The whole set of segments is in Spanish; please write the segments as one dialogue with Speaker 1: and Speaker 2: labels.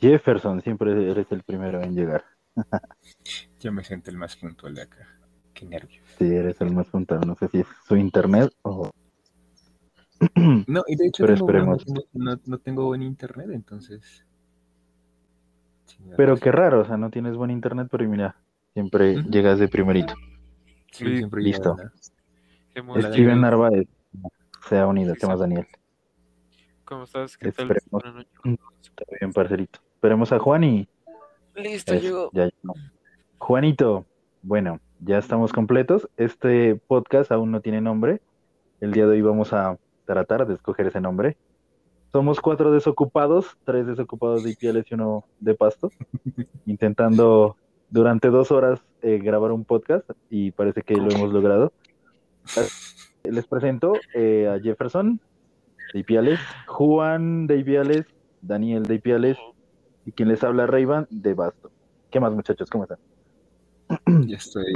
Speaker 1: Jefferson, siempre eres el primero en llegar.
Speaker 2: Yo me siento el más puntual de acá. Qué nervios.
Speaker 1: Sí, eres el más puntual. No sé si es su internet o...
Speaker 2: No, y de hecho
Speaker 1: Pero
Speaker 2: tengo-
Speaker 1: esperemos.
Speaker 2: no, no- no tengo buen internet, entonces.
Speaker 1: Pero qué raro, o sea, no tienes buen internet, pero mira, siempre llegas de primerito.
Speaker 2: Sí,
Speaker 3: Sí,
Speaker 2: siempre
Speaker 1: listo.
Speaker 3: llegado.
Speaker 1: Narváez se ha unido, ¿qué más, Daniel?
Speaker 3: ¿Cómo estás? ¿Qué tal?
Speaker 1: Esperemos.
Speaker 3: Buenas noches.
Speaker 1: Está bien, parcerito. Esperemos a Juan y...
Speaker 3: Listo,
Speaker 1: Eso,
Speaker 3: llegó.
Speaker 1: ya llegó. Juanito, bueno, ya estamos completos. Este podcast aún no tiene nombre. El día de hoy vamos a tratar de escoger ese nombre. Somos cuatro desocupados, tres desocupados de Ipiales y uno de Pasto, intentando durante dos horas eh, grabar un podcast y parece que lo hemos logrado. Les presento eh, a Jefferson de Ipiales, Juan de Ipiales, Daniel de Ipiales y quien les habla Reyvan de Basto. ¿Qué más muchachos? ¿Cómo están?
Speaker 2: Ya estoy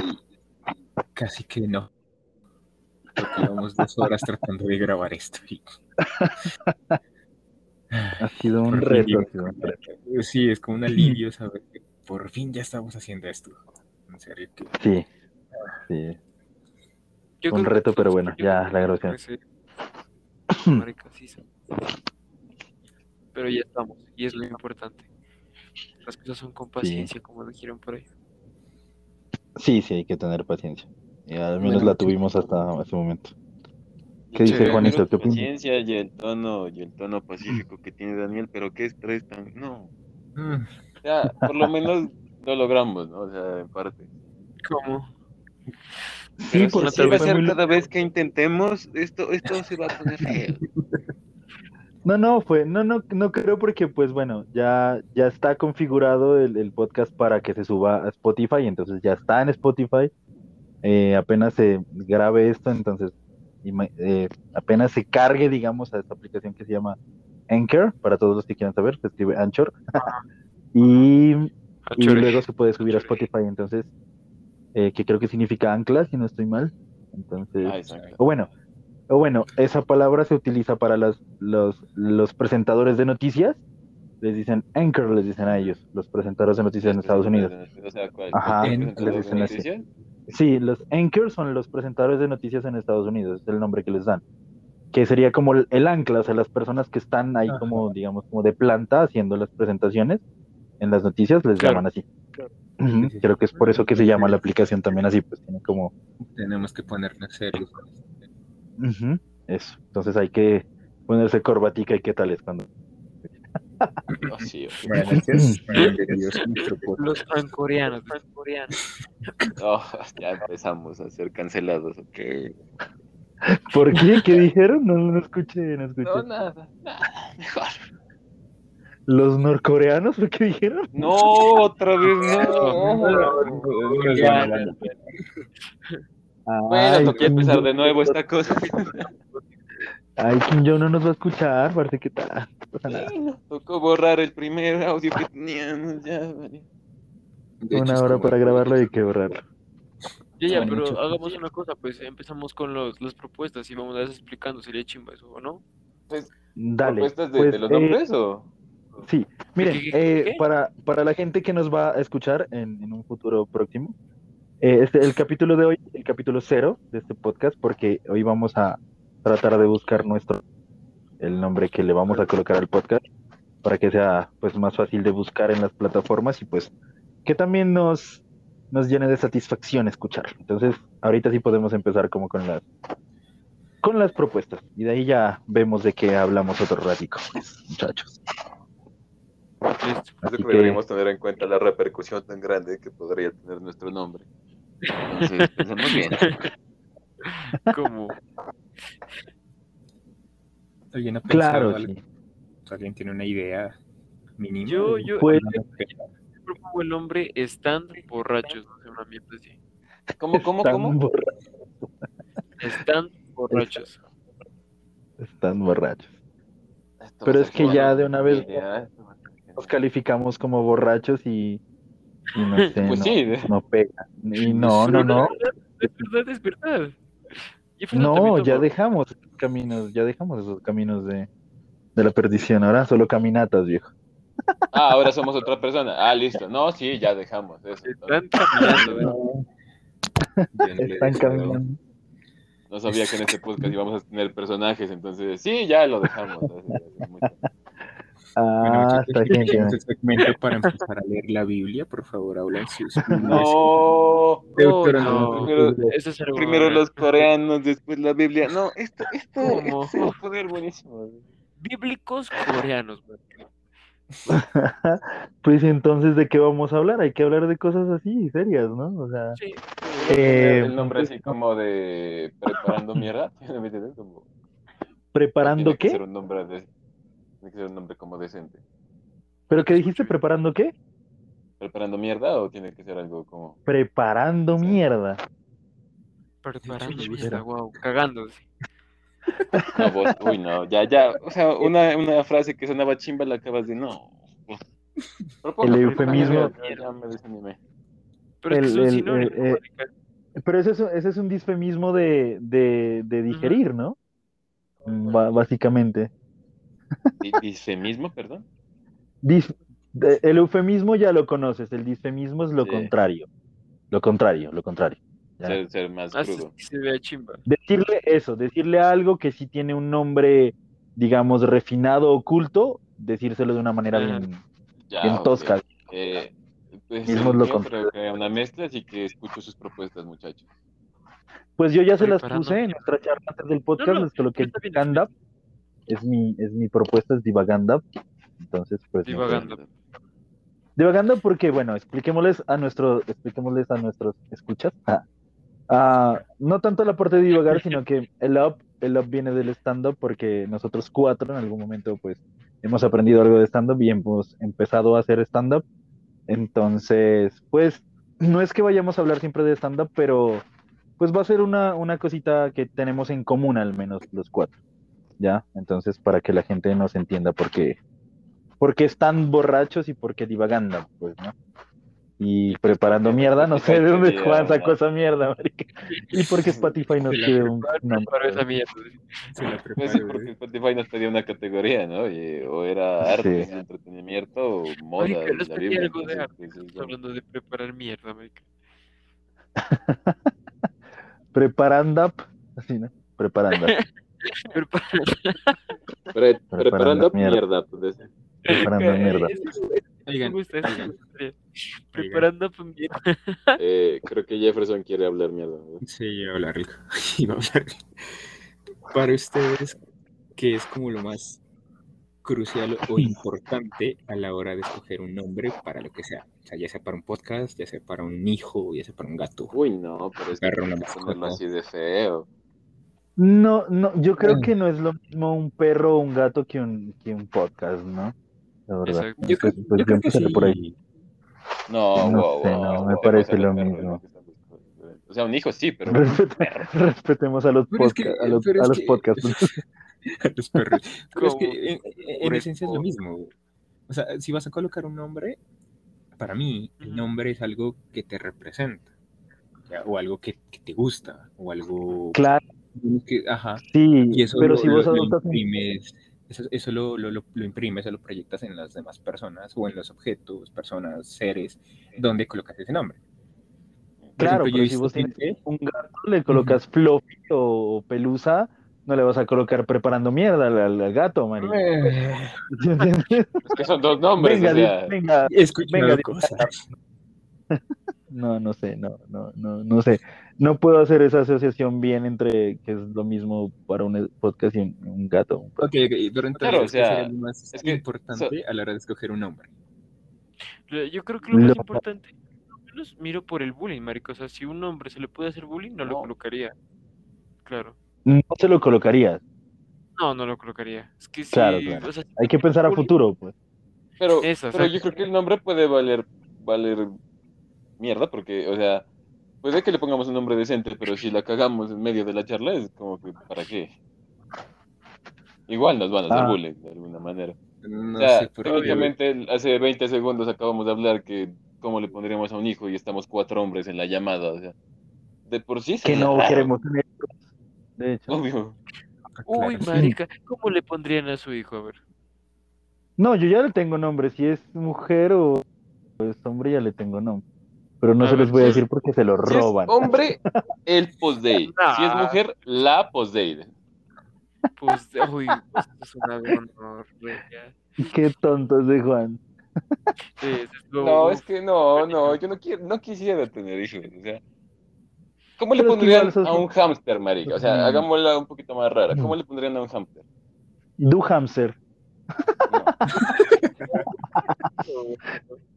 Speaker 2: casi que no. Porque llevamos dos horas tratando de grabar esto. y-
Speaker 1: Ha sido un
Speaker 2: fin
Speaker 1: reto. un reto.
Speaker 2: Sí, es como un alivio saber que por fin ya estamos haciendo esto. En serio, que
Speaker 1: Sí, sí.
Speaker 3: Yo
Speaker 1: Un reto, pero bueno, ya la grabación.
Speaker 3: Marica, sí. Pero ya estamos, y es lo importante. Las cosas son con paciencia, como dijeron por ahí.
Speaker 1: Sí, sí, hay que tener paciencia. Y al menos
Speaker 2: Bueno,
Speaker 1: la tuvimos hasta ese momento. ¿Qué dice Juanito? ¿Qué opinas?
Speaker 4: paciencia y el tono y el tono pacífico que tiene Daniel, pero qué estrés tan no.
Speaker 2: Mm,
Speaker 4: Ya, por lo menos lo logramos, ¿no? O sea, en parte.
Speaker 3: ¿Cómo?
Speaker 1: Sí, porque
Speaker 4: si va a
Speaker 1: fue
Speaker 4: ser
Speaker 1: muy-
Speaker 4: cada vez que intentemos, esto, esto se va a poner feo.
Speaker 1: No, no, fue, no, no, no creo porque, pues bueno, ya, ya está configurado el, el podcast para que se suba a Spotify, entonces ya está en Spotify. Eh, apenas se grabe esto, entonces eh, apenas se cargue, digamos, a esta aplicación que se llama Anchor, para todos los que quieran saber, se escribe Anchor. y, y luego se puede subir a Spotify, entonces, eh, que creo que significa ancla, si no estoy mal. Entonces,
Speaker 4: Ah, exacto.
Speaker 1: o bueno, o bueno, esa palabra se utiliza para las, los, los presentadores de noticias. Les dicen anchor, les dicen a ellos, los presentadores de noticias en Estados Unidos.
Speaker 4: O sea, ¿cuál?
Speaker 1: Ajá,
Speaker 4: ¿Cuál
Speaker 2: les
Speaker 1: dicen así. Sí, los anchors son los presentadores de noticias en Estados Unidos, es el nombre que les dan. Que sería como el, el ancla, o sea, las personas que están ahí
Speaker 2: Ajá.
Speaker 1: como, digamos, como de planta haciendo las presentaciones en las noticias, les
Speaker 3: Claro.
Speaker 1: llaman así. Creo que es por eso que se llama la aplicación también así, pues tiene como
Speaker 2: tenemos que ponernos serios.
Speaker 1: Eso. Entonces hay que ponerse corbatica y qué tal es cuando.
Speaker 4: Sí,
Speaker 2: podcast.
Speaker 3: Los ancoreanos, los ancoreanos.
Speaker 4: Oh, ya empezamos a ser cancelados, ok.
Speaker 1: ¿Por qué? ¿Qué dijeron? No, no escuché, no escuché.
Speaker 4: No, nada, nada, mejor.
Speaker 1: ¿Los norcoreanos? ¿Por qué dijeron?
Speaker 4: No, otra vez no.
Speaker 2: Ya,
Speaker 4: Bueno,
Speaker 1: Ay,
Speaker 4: toca
Speaker 1: Kim
Speaker 4: empezar de nuevo esta cosa.
Speaker 1: Ay, Kim Jong no nos va a escuchar, parece que.
Speaker 4: Bueno, tocó borrar el primer audio que teníamos, ya, vale.
Speaker 1: Una hora para grabarlo y hay que borrarlo.
Speaker 3: Ya, ya,
Speaker 2: Bueno,
Speaker 3: pero hagamos una cosa, pues empezamos con los, las propuestas y vamos a ir explicando, sería chimba eso, ¿o no?
Speaker 1: Dale.
Speaker 4: ¿Propuestas de,
Speaker 1: pues,
Speaker 4: de los
Speaker 1: eh,
Speaker 4: nombres o?
Speaker 1: Sí, miren,
Speaker 3: ¿Qué, qué, qué,
Speaker 1: eh, para, para la gente que nos va a escuchar en, en un futuro próximo, eh, este, el capítulo de hoy, el capítulo cero de este podcast, porque hoy vamos a tratar de buscar nuestro, el nombre que le vamos a colocar al podcast, para que sea pues más fácil de buscar en las plataformas y pues que también nos, nos llene de satisfacción escucharlo. Entonces, ahorita sí podemos empezar como con las con las propuestas y de ahí ya vemos de qué hablamos otro ratico, pues, muchachos.
Speaker 3: Listo.
Speaker 4: Creo
Speaker 1: Así
Speaker 4: que
Speaker 1: que-
Speaker 4: deberíamos tener en cuenta la repercusión tan grande que podría tener nuestro nombre. Entonces, pensemos bien.
Speaker 3: Como,
Speaker 2: ¿Alguien ha pensado
Speaker 1: Claro,
Speaker 2: algo?
Speaker 1: sí.
Speaker 2: ¿Alguien tiene una idea mínima?
Speaker 3: Yo- yo-
Speaker 1: Pues-
Speaker 3: propongo el nombre Están Borrachos, no sé, una mierda así.
Speaker 4: ¿Cómo, cómo,
Speaker 1: Están
Speaker 4: cómo?
Speaker 1: borra-
Speaker 3: Están Borrachos.
Speaker 1: Están borrachos. Pero es que ya de una vez-
Speaker 4: Idea,
Speaker 1: Nos calificamos como borrachos y, y no sé,
Speaker 4: Pues
Speaker 1: no,
Speaker 4: sí,
Speaker 1: no pega. Y no, no, no.
Speaker 3: Es verdad, es verdad.
Speaker 1: No, ya dejamos esos caminos, ya dejamos esos caminos de, de la perdición. Ahora solo caminatas, viejo.
Speaker 4: Ah, ahora somos otra persona. Ah, listo. No, sí, ya dejamos eso.
Speaker 3: Están caminando, ¿eh?
Speaker 2: No
Speaker 1: Están caminando.
Speaker 4: No sabía que en este podcast íbamos a tener personajes, entonces sí, ya lo dejamos.
Speaker 1: Ah,
Speaker 2: chicos,
Speaker 1: está bien.
Speaker 2: tenemos el segmento para empezar a leer la Biblia. Por favor, hablen sus
Speaker 4: No,
Speaker 3: Oh, Eso es
Speaker 4: primero
Speaker 3: bueno.
Speaker 4: los coreanos, después la Biblia. No, esto, esto,
Speaker 3: ¿Cómo?
Speaker 4: esto se va a poner buenísimo.
Speaker 3: Bíblicos coreanos.
Speaker 1: Pues entonces, ¿de qué vamos a hablar? Hay que hablar de cosas así, serias, ¿no? O sea,
Speaker 3: Sí.
Speaker 1: Eh,
Speaker 4: el nombre así como de preparando mierda.
Speaker 1: ¿preparando qué?
Speaker 4: un nombre de- tiene que ser un nombre como decente.
Speaker 1: ¿Pero qué dijiste? ¿Preparando qué?
Speaker 4: ¿Preparando mierda o tiene que ser algo como...
Speaker 1: Preparando mierda.
Speaker 3: Preparando
Speaker 2: Sí,
Speaker 3: mierda, wow, cagándose.
Speaker 4: No, vos, uy, no, ya, ya, o sea, una, una frase que sonaba chimba la acabas de no.
Speaker 1: El eufemismo.
Speaker 4: Ya, me desanimé.
Speaker 3: Pero es que
Speaker 1: El- el- eh. Pero ese es, ese es un disfemismo de, de, de digerir, ¿no? Ba- básicamente.
Speaker 4: Di- ¿Disfemismo, perdón?
Speaker 1: Dis- de- el eufemismo ya lo conoces, el disfemismo es lo
Speaker 4: Sí.
Speaker 1: contrario. Lo contrario, lo contrario. Ya.
Speaker 4: Ser, ser más
Speaker 3: Ah,
Speaker 4: crudo.
Speaker 3: sí, se ve chimba.
Speaker 1: Decirle eso, decirle algo que sí tiene un nombre, digamos, refinado, oculto, decírselo de una manera bien,
Speaker 4: Ya,
Speaker 1: bien
Speaker 4: ok.
Speaker 1: tosca.
Speaker 4: Eh, pues
Speaker 1: Mismo lo
Speaker 4: mío
Speaker 1: contrario.
Speaker 4: creo que una mezcla, así que escucho sus propuestas, muchachos.
Speaker 1: Pues yo ya se las puse en nuestra charla antes del podcast,
Speaker 3: no,
Speaker 1: les coloqué
Speaker 3: está bien,
Speaker 1: Divaganda. Es mi, es mi propuesta, es Divaganda. Entonces, pues. no sé.
Speaker 3: Divaganda.
Speaker 1: Divagando porque, bueno, expliquémosles a nuestro, expliquémosles a nuestros escuchas. Ah, ah, no tanto la parte de divagar, sino que el up, el up viene del stand-up porque nosotros cuatro en algún momento pues hemos aprendido algo de stand-up y hemos empezado a hacer stand-up. Entonces, pues, no es que vayamos a hablar siempre de stand-up, pero pues va a ser una, una cosita que tenemos en común al menos los cuatro. ¿Ya? Entonces, para que la gente nos entienda por qué, por qué están borrachos y por qué divagando, pues, ¿no? Y preparando mierda, no sé de dónde Juan sacó esa mierda, marica. Y porque Spotify nos pide un nombre.
Speaker 3: esa mierda.
Speaker 2: Se la preparo,
Speaker 4: sí,
Speaker 2: ¿eh?
Speaker 4: porque Spotify nos pedía una categoría, ¿no? Y- o era arte,
Speaker 1: Sí.
Speaker 4: entretenimiento, o moda.
Speaker 3: Marica, algo de arte.
Speaker 4: pues, es
Speaker 3: Estamos hablando de preparar mierda, marica.
Speaker 1: Preparando, así, ¿no? Preparando,
Speaker 3: Prepara-
Speaker 4: Pre-
Speaker 1: Preparando
Speaker 4: preparando
Speaker 1: mierda.
Speaker 4: mierda, pues.
Speaker 1: preparando mierda.
Speaker 2: Oigan, oigan.
Speaker 3: Preparando pa' mierda.
Speaker 4: Eh, creo que Jefferson quiere hablar mierda. ¿no?
Speaker 2: Sí, iba a hablar algo. Iba a hablar. Para ustedes, ¿qué es como lo más crucial o importante a la hora de escoger un nombre para lo que sea? O sea, ya sea para un podcast, ya sea para un hijo, ya sea para un gato.
Speaker 4: Uy, no, pero es que
Speaker 2: una
Speaker 4: así de feo.
Speaker 1: No, no, yo creo que no es lo mismo un perro o un gato que un, que un podcast, ¿no? La verdad.
Speaker 3: Exacto.
Speaker 2: Yo creo,
Speaker 1: Entonces, pues,
Speaker 2: yo creo que sí.
Speaker 1: por ahí.
Speaker 4: No,
Speaker 1: No
Speaker 4: wow,
Speaker 1: sé,
Speaker 4: wow,
Speaker 1: no, me
Speaker 4: wow,
Speaker 1: parece lo mismo.
Speaker 4: O sea, un hijo sí, pero
Speaker 1: Respete- respetemos a los,
Speaker 2: Pero es que-
Speaker 1: a los,
Speaker 2: pero
Speaker 1: a
Speaker 2: es
Speaker 1: los
Speaker 2: que-
Speaker 1: podcasts.
Speaker 2: a los perros. Pero es
Speaker 3: Como
Speaker 2: que en, esencia es lo mismo. O sea, si vas a colocar un nombre, para mí el nombre es algo que te representa. O algo que, que te gusta. O algo
Speaker 1: Claro,
Speaker 2: que, ajá.
Speaker 1: sí,
Speaker 2: Y eso
Speaker 1: pero
Speaker 2: lo,
Speaker 1: si vos
Speaker 2: lo-
Speaker 1: adoptas
Speaker 2: imprimes, eso, eso lo, lo, lo, lo imprimes o lo proyectas en las demás personas o en los objetos, personas, seres, donde colocas ese nombre. Por
Speaker 1: Claro,
Speaker 2: ejemplo,
Speaker 1: pero si vos tienes un gato, le colocas fluffy o pelusa, no le vas a colocar preparando mierda al, al- al gato, marico.
Speaker 2: Eh,
Speaker 4: es que son dos nombres,
Speaker 1: venga,
Speaker 4: o sea,
Speaker 1: di- venga, Venga,
Speaker 2: cosas.
Speaker 1: no, no sé, no, no, no, no sé. No puedo hacer esa asociación bien entre que es lo mismo para un podcast y un, un gato. un.
Speaker 2: Ok, ok, pero entonces,
Speaker 4: Claro, o
Speaker 2: ¿qué
Speaker 4: sea,
Speaker 2: sería lo más
Speaker 4: es que
Speaker 2: importante a la hora de escoger un nombre?
Speaker 3: Yo creo que lo más
Speaker 1: Lo-
Speaker 3: importante, al menos miro por el bullying, marico. O sea, si un hombre se le puede hacer bullying, no, lo colocaría. Claro.
Speaker 1: No se lo colocarías.
Speaker 3: No, no lo colocaría. Es que sí,
Speaker 1: Claro, claro.
Speaker 3: o sea, si
Speaker 1: Hay que pensar a futuro, pues.
Speaker 4: pero,
Speaker 3: Eso,
Speaker 4: pero yo creo que el nombre puede valer, valer mierda, porque, o sea, puede que le pongamos un nombre decente, pero si la cagamos en medio de la charla, es como que, ¿para qué? Igual nos van a hacer
Speaker 1: Ah.
Speaker 4: bullying, de alguna manera.
Speaker 2: No
Speaker 4: o sea,
Speaker 2: sé por qué.
Speaker 4: técnicamente hace 20 segundos acabamos de hablar que cómo le pondríamos a un hijo y estamos cuatro hombres en la llamada, o sea, de por sí
Speaker 1: Que no
Speaker 4: raro,
Speaker 1: queremos tener. De hecho.
Speaker 4: Obvio.
Speaker 3: Uy,
Speaker 2: Claro.
Speaker 3: marica, ¿cómo le pondrían a su hijo? A ver.
Speaker 1: No, yo ya le tengo nombre. Si es mujer o es hombre, ya le tengo nombre. Pero no
Speaker 3: A
Speaker 1: se
Speaker 3: ver,
Speaker 1: les voy a decir porque se lo
Speaker 4: Si es
Speaker 1: roban.
Speaker 4: hombre, el post-date. Si es
Speaker 3: Nah.
Speaker 4: mujer, la post-date.
Speaker 3: Pues, uy, pues, es una gonorrea.
Speaker 1: Qué tonto es de Juan.
Speaker 3: Sí, es lo-
Speaker 4: No, es que no, no, yo no quiero, no quisiera tener hijos, o sea. ¿Cómo le
Speaker 1: Pero
Speaker 4: pondrían a un hámster, marica? O sea,
Speaker 1: Mm.
Speaker 4: hagámosla un poquito más rara. ¿Cómo le pondrían a un hámster?
Speaker 1: Du hamster.
Speaker 4: No.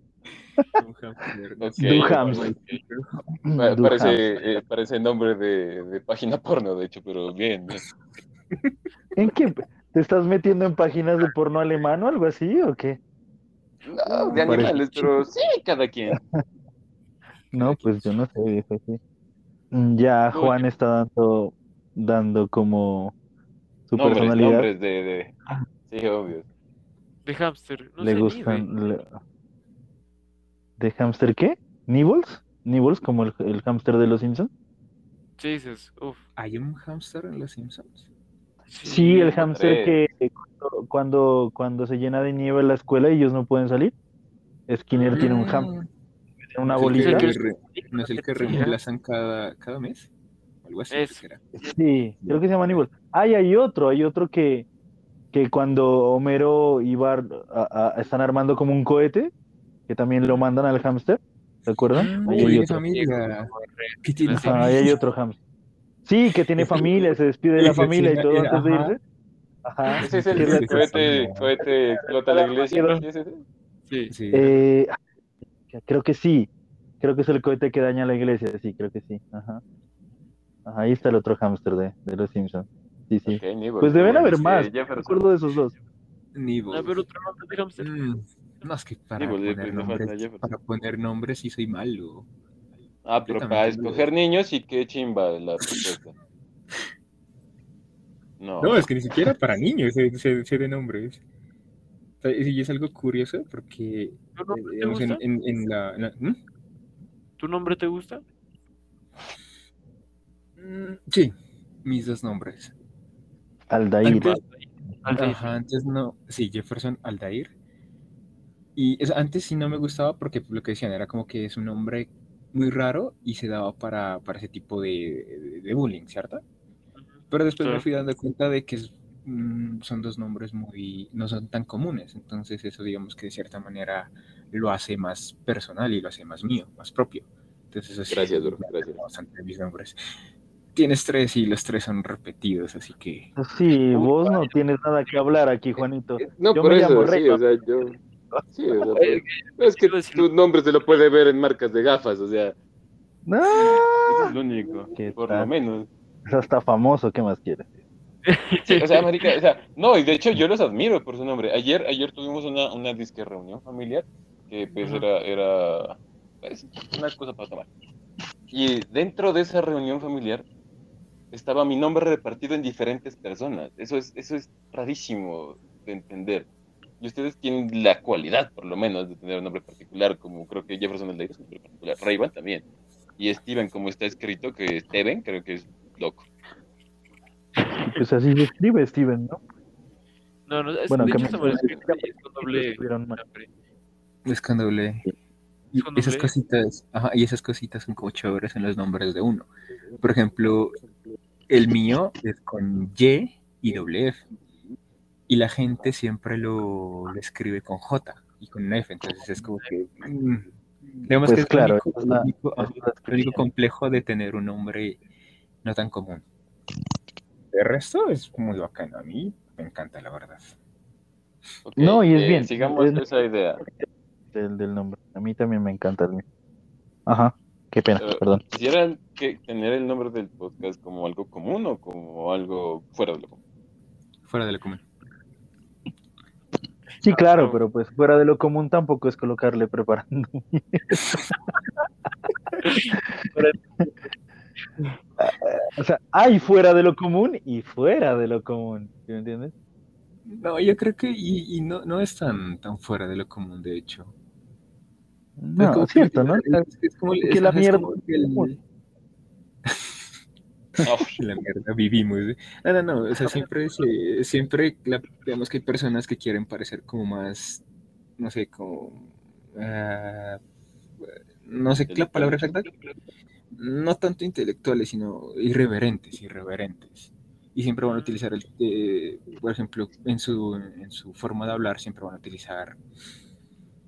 Speaker 2: Un hamster.
Speaker 4: Ok,
Speaker 1: Du
Speaker 4: ok,
Speaker 1: hamster.
Speaker 4: ok. Pa-
Speaker 1: Du
Speaker 4: Parece, eh, parece nombre de, de página porno, de hecho, pero bien.
Speaker 1: ¿En qué? ¿Te estás metiendo en páginas de porno alemán o algo así o qué?
Speaker 4: No, de animales, pero sí, cada quien.
Speaker 1: No, pues yo no sé, viejo, sí. Mm, Ya Juan está dando, dando como su
Speaker 4: Nombres,
Speaker 1: personalidad.
Speaker 4: nombres de, de... Sí, obvio.
Speaker 3: De hámster. No
Speaker 1: le
Speaker 3: sé ni,
Speaker 1: gustan.
Speaker 3: güey.
Speaker 1: le- ¿De hámster qué? ¿Nibbles? ¿Nibbles como el, el hámster de los Simpsons?
Speaker 3: Sí, dices, uff.
Speaker 2: ¿Hay un hamster en los Simpsons?
Speaker 1: Sí, el hámster que cuando, cuando, cuando se llena de nieve la escuela y ellos no pueden salir, Skinner tiene un hámster, tiene una
Speaker 2: ¿No es el
Speaker 1: bolita.
Speaker 2: que ¿No es el que reemplazan cada, cada mes? Algo así.
Speaker 3: Es-
Speaker 2: creo.
Speaker 1: Sí, creo que se llama Nibbles. Ah, y hay otro, hay otro que, que cuando Homero y Bart a- a- están armando como un cohete, que también lo mandan al hámster, ¿se acuerdan?
Speaker 2: Ah,
Speaker 1: Ahí
Speaker 2: que
Speaker 1: hay otro.
Speaker 2: familia. Que tiene
Speaker 3: Ajá,
Speaker 1: Ajá, ahí hay otro hámster. Sí, que tiene familia, se despide de la familia y
Speaker 2: sí,
Speaker 1: todo
Speaker 2: era-
Speaker 1: antes de
Speaker 2: ajá.
Speaker 1: irse. Ajá.
Speaker 4: Ese es el
Speaker 1: que
Speaker 2: Sí, sí,
Speaker 4: cohete,
Speaker 2: sí.
Speaker 4: cohete explota la iglesia. ¿sí?
Speaker 3: Sí.
Speaker 2: Sí.
Speaker 1: Eh, creo que sí. Creo que es el cohete que daña la iglesia. Sí, creo que sí. Ajá. Ajá, ahí está el otro hámster de, de los Simpsons. Sí, sí. Pues deben haber
Speaker 4: sí,
Speaker 1: más. Me
Speaker 4: pero-
Speaker 1: acuerdo de esos dos.
Speaker 3: Ver, otro de hámster.
Speaker 2: Mm, No, es que para,
Speaker 4: Nibbles,
Speaker 2: poner
Speaker 4: le falta
Speaker 2: nombres, para poner nombres sí soy malo.
Speaker 4: Ah, pero para escoger niños y qué chimba la respuesta. No.
Speaker 2: No, es que ni siquiera para niños sé, sé- sé de nombres. O sea, y es algo curioso porque
Speaker 3: ¿Tu nombre
Speaker 2: eh,
Speaker 3: te
Speaker 2: digamos, en,
Speaker 3: gusta?
Speaker 2: en- en la... ¿Mm?
Speaker 3: ¿Tu nombre te gusta?
Speaker 2: Mm, Sí, mis dos nombres.
Speaker 1: Aldair.
Speaker 2: Antes-
Speaker 3: Aldair.
Speaker 2: Ajá, antes no, sí, Jefferson Aldair. Y es- antes sí no me gustaba porque lo que decían era como que es un nombre muy raro y se daba para, para ese tipo de, de- de bullying, ¿cierto? Pero después me
Speaker 3: Claro.
Speaker 2: fui dando cuenta de que es, mm, son dos nombres muy, no son tan comunes, entonces eso digamos que de cierta manera lo hace más personal y lo hace más mío, más propio. Entonces eso sí,
Speaker 4: Gracias, bro,
Speaker 2: me
Speaker 4: gracias.
Speaker 2: bastante mis nombres. Tienes tres y los tres son repetidos, así que...
Speaker 1: Sí, vos no tienes nada que hablar aquí, Juanito.
Speaker 4: No,
Speaker 1: Yo
Speaker 4: por
Speaker 1: me
Speaker 4: eso,
Speaker 1: llamo
Speaker 4: sí, o sea, yo... Sí, o sea, no, es que
Speaker 3: quiero decir-
Speaker 4: tu nombre se lo puede ver en marcas de gafas, o sea,
Speaker 1: No,
Speaker 4: eso es lo único,
Speaker 1: ¿Qué
Speaker 4: por
Speaker 1: tal?
Speaker 4: lo menos.
Speaker 1: es hasta famoso, ¿qué más quieres?
Speaker 4: Sí, o sea, marica, o sea, no, y de hecho yo los admiro por su nombre. Ayer, ayer tuvimos una, una disque reunión familiar, que pues
Speaker 3: Ajá.
Speaker 4: era, era pues, una cosa para tomar. Y dentro de esa reunión familiar estaba mi nombre repartido en diferentes personas. Eso es, eso es rarísimo de entender. Y ustedes tienen la cualidad, por lo menos, de tener un nombre particular, como creo que Jefferson Aldeir es un nombre particular. Rayban también. Y Steven, como está escrito, que Steven, creo que es loco.
Speaker 1: Pues así se escribe Steven, ¿no?
Speaker 3: No, no, es,
Speaker 1: Bueno,
Speaker 3: de hecho
Speaker 1: me-
Speaker 3: escrito y es con doble.
Speaker 2: Es con doble. Y esas cositas, ajá, y esas cositas son como chéveres en los nombres de uno. Por ejemplo, el mío es con Y y doble F. Y la gente siempre lo, lo escribe con J y con una F. Entonces es como que. mm, digamos
Speaker 1: Pues
Speaker 2: que es
Speaker 1: claro,
Speaker 2: único,
Speaker 1: es
Speaker 2: único-
Speaker 1: es
Speaker 2: único
Speaker 1: descripción.
Speaker 2: complejo de tener un nombre no tan común. De resto es muy bacano. A mí me encanta, la verdad.
Speaker 1: No, y es
Speaker 4: eh,
Speaker 1: bien.
Speaker 4: Sigamos
Speaker 1: Es-
Speaker 4: esa idea.
Speaker 1: Del, del nombre. A mí también me encanta el mío. Ajá, qué pena,
Speaker 4: Eh,
Speaker 1: perdón.
Speaker 4: ¿Quisieran que tener el nombre del podcast como algo común o como algo fuera de lo común?
Speaker 2: Fuera de lo común.
Speaker 1: Sí, claro, pero pues fuera de lo común tampoco es colocarle preparando. o sea, hay fuera de lo común y fuera de lo común, ¿sí me entiendes?
Speaker 2: No, yo creo que y, y no, no es tan, tan fuera de lo común, de hecho.
Speaker 1: No, es cierto, ¿no?
Speaker 2: Es, es como,
Speaker 1: que la mierda
Speaker 2: como el- la mierda vivimos. ¿eh? No, no, no, o sea, siempre, se- siempre la- digamos que hay personas que quieren parecer como más, no sé, como, ah, no sé qué la palabra exacta, no tanto intelectuales, sino irreverentes, irreverentes. Y siempre van a utilizar, el, eh, por ejemplo, en su, en su forma de hablar, siempre van a utilizar,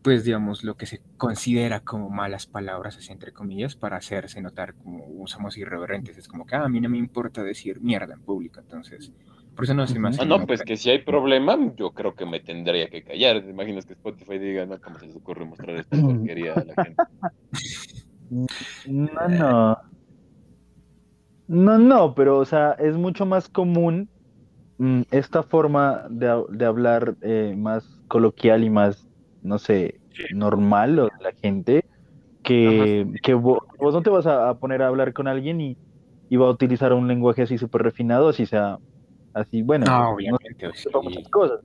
Speaker 2: pues, digamos, lo que se considera como malas palabras, así entre comillas, para hacerse notar como somos irreverentes. Es como que "Ah, a mí no me importa decir mierda en público, entonces, por eso no se me hace
Speaker 4: Ah, no, pues que si hay problema, yo creo que me tendría que callar. ¿Te imaginas que Spotify diga, no, cómo se les ocurre mostrar esta porquería a la gente?
Speaker 1: No, no. No, no, pero, o sea, es mucho más común mm, esta forma de, de hablar eh, más coloquial y más, no sé, normal o de la gente, que, que vo- vos, no te vas a, poner a hablar con alguien y, y va a utilizar un lenguaje así súper refinado, así sea, así, bueno,
Speaker 2: No, obviamente, sí.
Speaker 1: muchas cosas.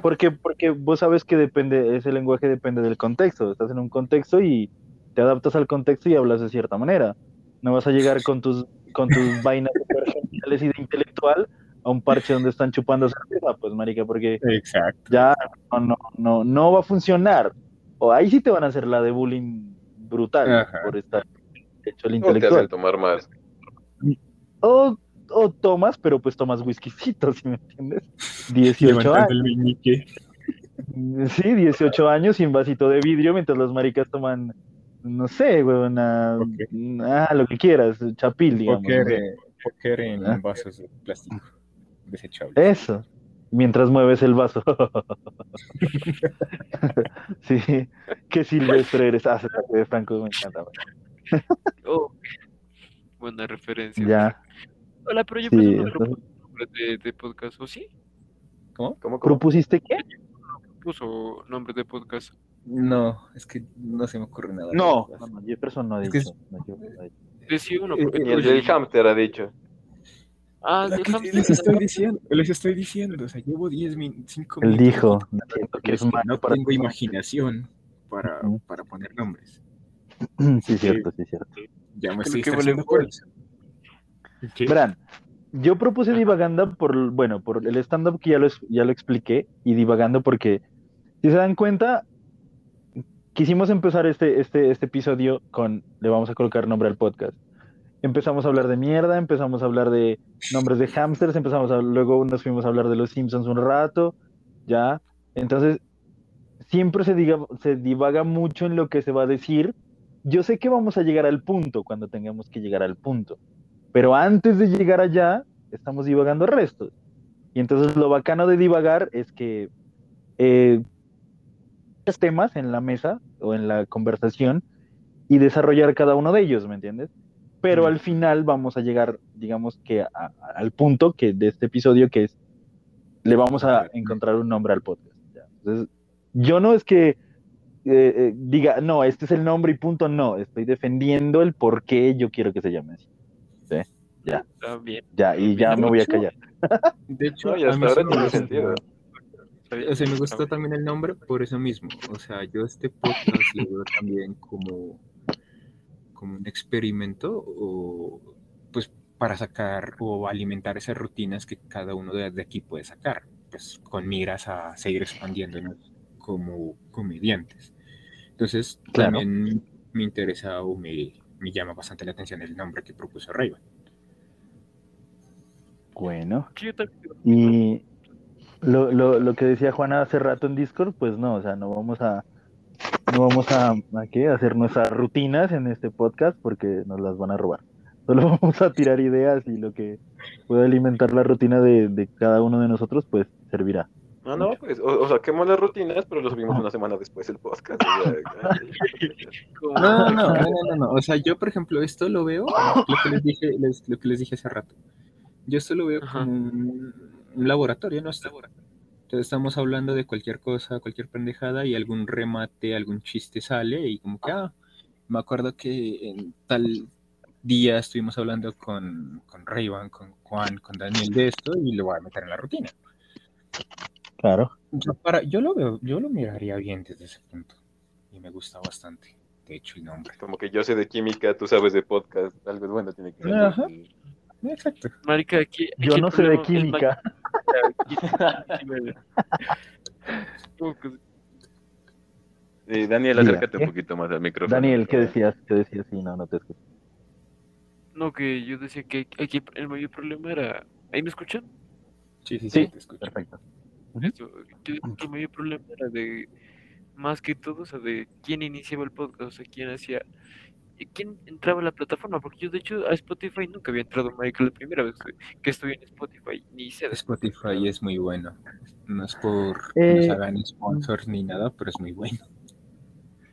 Speaker 1: Porque, porque vos sabes que depende, ese lenguaje depende del contexto. Estás en un contexto y te adaptas al contexto y hablas de cierta manera. No vas a llegar con tus, con tus vainas súper geniales y de intelectual a un parche donde están chupando cerveza, pues marica, porque
Speaker 2: Exacto.
Speaker 1: ya no, no, no, no va a funcionar. O ahí sí te van a hacer la de bullying brutal
Speaker 2: Ajá.
Speaker 1: por estar hecho el
Speaker 4: O te hacen
Speaker 1: intelectual.
Speaker 4: tomar más.
Speaker 1: O, o tomas, pero pues tomas whiskycito, si me entiendes? 18
Speaker 2: Levantando
Speaker 1: años.
Speaker 2: el.
Speaker 1: Sí, 18 años y un vasito de vidrio mientras las maricas toman, no sé, güey, una,
Speaker 2: Ok.
Speaker 1: ah, lo que quieras, chapil, digamos. No
Speaker 2: póker en
Speaker 1: Ah.
Speaker 2: vasos de plástico
Speaker 1: Eso, mientras mueves el vaso. sí, qué silvestre eres. Ah, se trata de Franco, me encanta.
Speaker 3: Oh, buena referencia.
Speaker 1: Ya,
Speaker 3: Hola, pero yo
Speaker 1: sí.
Speaker 3: nombre de, de podcast, ¿o sí?
Speaker 2: ¿Cómo?
Speaker 4: ¿Cómo, cómo?
Speaker 1: ¿Propusiste qué?
Speaker 3: Puso nombre de podcast.
Speaker 2: No, es que no se me ocurre nada.
Speaker 1: No, no, no, Jefferson no ha
Speaker 2: Es que
Speaker 1: dicho. no, yo- no he dicho.
Speaker 3: Decía uno,
Speaker 2: Eh,
Speaker 3: porque
Speaker 2: eh,
Speaker 4: Ni el
Speaker 3: oye,
Speaker 4: del hamster ha dicho.
Speaker 3: Ah,
Speaker 2: les estoy diciendo, les estoy diciendo, o sea, llevo 10 min 5
Speaker 1: Él
Speaker 2: minutos.
Speaker 1: dijo,
Speaker 2: diciendo
Speaker 1: siento que es malo
Speaker 2: no
Speaker 1: para
Speaker 2: tengo imaginación para, para poner nombres.
Speaker 1: Sí, cierto, sí, cierto.
Speaker 2: Ya me estoy por eso.
Speaker 1: Verán, yo propuse divaganda por, bueno, por el stand-up que ya lo, ya lo expliqué y divagando porque, si se dan cuenta, quisimos empezar este, este, este episodio con, le vamos a colocar nombre al podcast. Empezamos a hablar de mierda, empezamos a hablar de nombres de hamsters, empezamos a, luego nos fuimos a hablar de los Simpsons un rato, ya. Entonces, siempre se, diga, se divaga mucho en lo que se va a decir. Yo sé que vamos a llegar al punto cuando tengamos que llegar al punto. Pero antes de llegar allá, estamos divagando restos. Y entonces lo bacano de divagar es que eh, temas en la mesa o en la conversación y desarrollar cada uno de ellos, ¿me entiendes? Pero
Speaker 2: Mm.
Speaker 1: al final vamos a llegar, digamos que a- a- al punto que de este episodio que es, le vamos a encontrar un nombre al podcast. ¿ya? Entonces, yo no es que eh, eh, diga, no, este es el nombre y punto, no, estoy defendiendo el por qué yo quiero que se llame así. ¿sí? Ya,
Speaker 3: Está bien.
Speaker 1: ya, y ya me voy a callar.
Speaker 2: De hecho,
Speaker 4: No, y
Speaker 2: a
Speaker 4: hasta
Speaker 2: mí
Speaker 4: ahora tiene
Speaker 2: gusta.
Speaker 4: sentido.
Speaker 3: está
Speaker 2: O sea, me
Speaker 3: está
Speaker 2: gustó
Speaker 3: bien.
Speaker 2: también el nombre por eso mismo. O sea, yo este podcast lo veo también como, como un experimento o pues para sacar o alimentar esas rutinas que cada uno de, de aquí puede sacar, pues con miras a seguir expandiéndonos como comediantes. Entonces,
Speaker 1: Claro.
Speaker 2: también me interesa o me, me llama bastante la atención el nombre que propuso Rayban.
Speaker 1: Bueno, y lo, lo, lo que decía Juana hace rato en Discord, pues no, o sea, no vamos a, vamos a, ¿a qué? a hacer nuestras rutinas en este podcast porque nos las van a robar. Solo vamos a tirar ideas y lo que pueda alimentar la rutina de, de cada uno de nosotros, pues servirá.
Speaker 4: No, no, pues, o, o saquemos las rutinas, pero lo subimos una semana después el podcast.
Speaker 2: No, no, no, no, no, no. O sea, yo, por ejemplo, esto lo veo, lo que les dije, les- lo que les dije hace rato. Yo esto lo veo
Speaker 3: Ajá.
Speaker 2: como un, un laboratorio, ¿no? Entonces estamos hablando de cualquier cosa, cualquier pendejada y algún remate, algún chiste sale y como que, ah, me acuerdo que en tal día estuvimos hablando con, con Rayban, con Juan, con Daniel de esto y lo voy a meter en la rutina.
Speaker 1: Claro.
Speaker 2: Yo, para, yo lo veo, yo lo miraría bien desde ese punto y me gusta bastante, de hecho, el nombre.
Speaker 4: Como que yo sé de química, tú sabes de podcast, algo bueno tiene que ser.
Speaker 2: Ajá. Exacto.
Speaker 3: Marica, aquí. aquí
Speaker 1: Yo no sé de química.
Speaker 3: ¿Cómo que-
Speaker 4: Eh, Daniel, acércate un poquito más al micrófono.
Speaker 1: Daniel, ¿qué decías? ¿Qué decías? Sí, no, no te escucho.
Speaker 3: No, que yo decía que aquí el mayor problema era. ¿Ahí me escuchan?
Speaker 2: Sí, sí, sí,
Speaker 1: Sí,
Speaker 2: te escucho.
Speaker 1: perfecto.
Speaker 3: Yo el mayor problema era de. Más que todo, o sea, de quién iniciaba el podcast, o sea, quién hacía. Y ¿Quién entraba a la plataforma? Porque yo, de hecho, a Spotify nunca había entrado, marica, la primera vez que- que estoy en Spotify, ni sé
Speaker 2: Spotify es muy bueno. No es por
Speaker 1: Eh,
Speaker 2: que nos hagan sponsors ni nada, pero es muy bueno.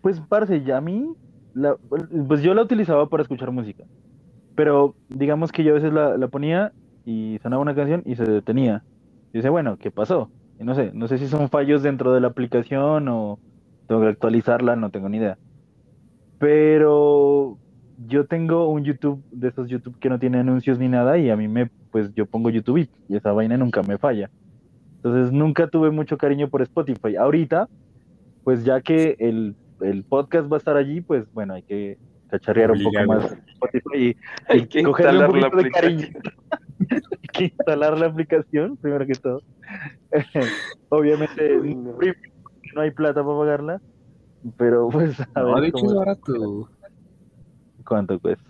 Speaker 1: Pues, parce, ya a mí, la- pues yo la utilizaba para escuchar música. Pero digamos que yo a veces la, la ponía y sonaba una canción y se detenía. Y dice, bueno, ¿qué pasó? Y no sé, no sé si son fallos dentro de la aplicación o tengo que actualizarla, no tengo ni idea. Pero yo tengo un YouTube de esos YouTube que no tiene anuncios ni nada y a mí me, pues yo pongo YouTube y, y esa vaina nunca me falla. Entonces nunca tuve mucho cariño por Spotify. Ahorita, pues ya que el, el podcast va a estar allí, pues bueno, hay que cacharrear un poco más Spotify y,
Speaker 4: Hay
Speaker 1: y
Speaker 4: que
Speaker 1: cogerle un
Speaker 4: instalar la
Speaker 1: de cariño. hay que instalar la aplicación, primero que todo. Obviamente
Speaker 4: no
Speaker 1: hay plata para pagarla, pero pues a
Speaker 2: No,
Speaker 1: ver
Speaker 2: de hecho es barato.
Speaker 1: cuánto cuesta.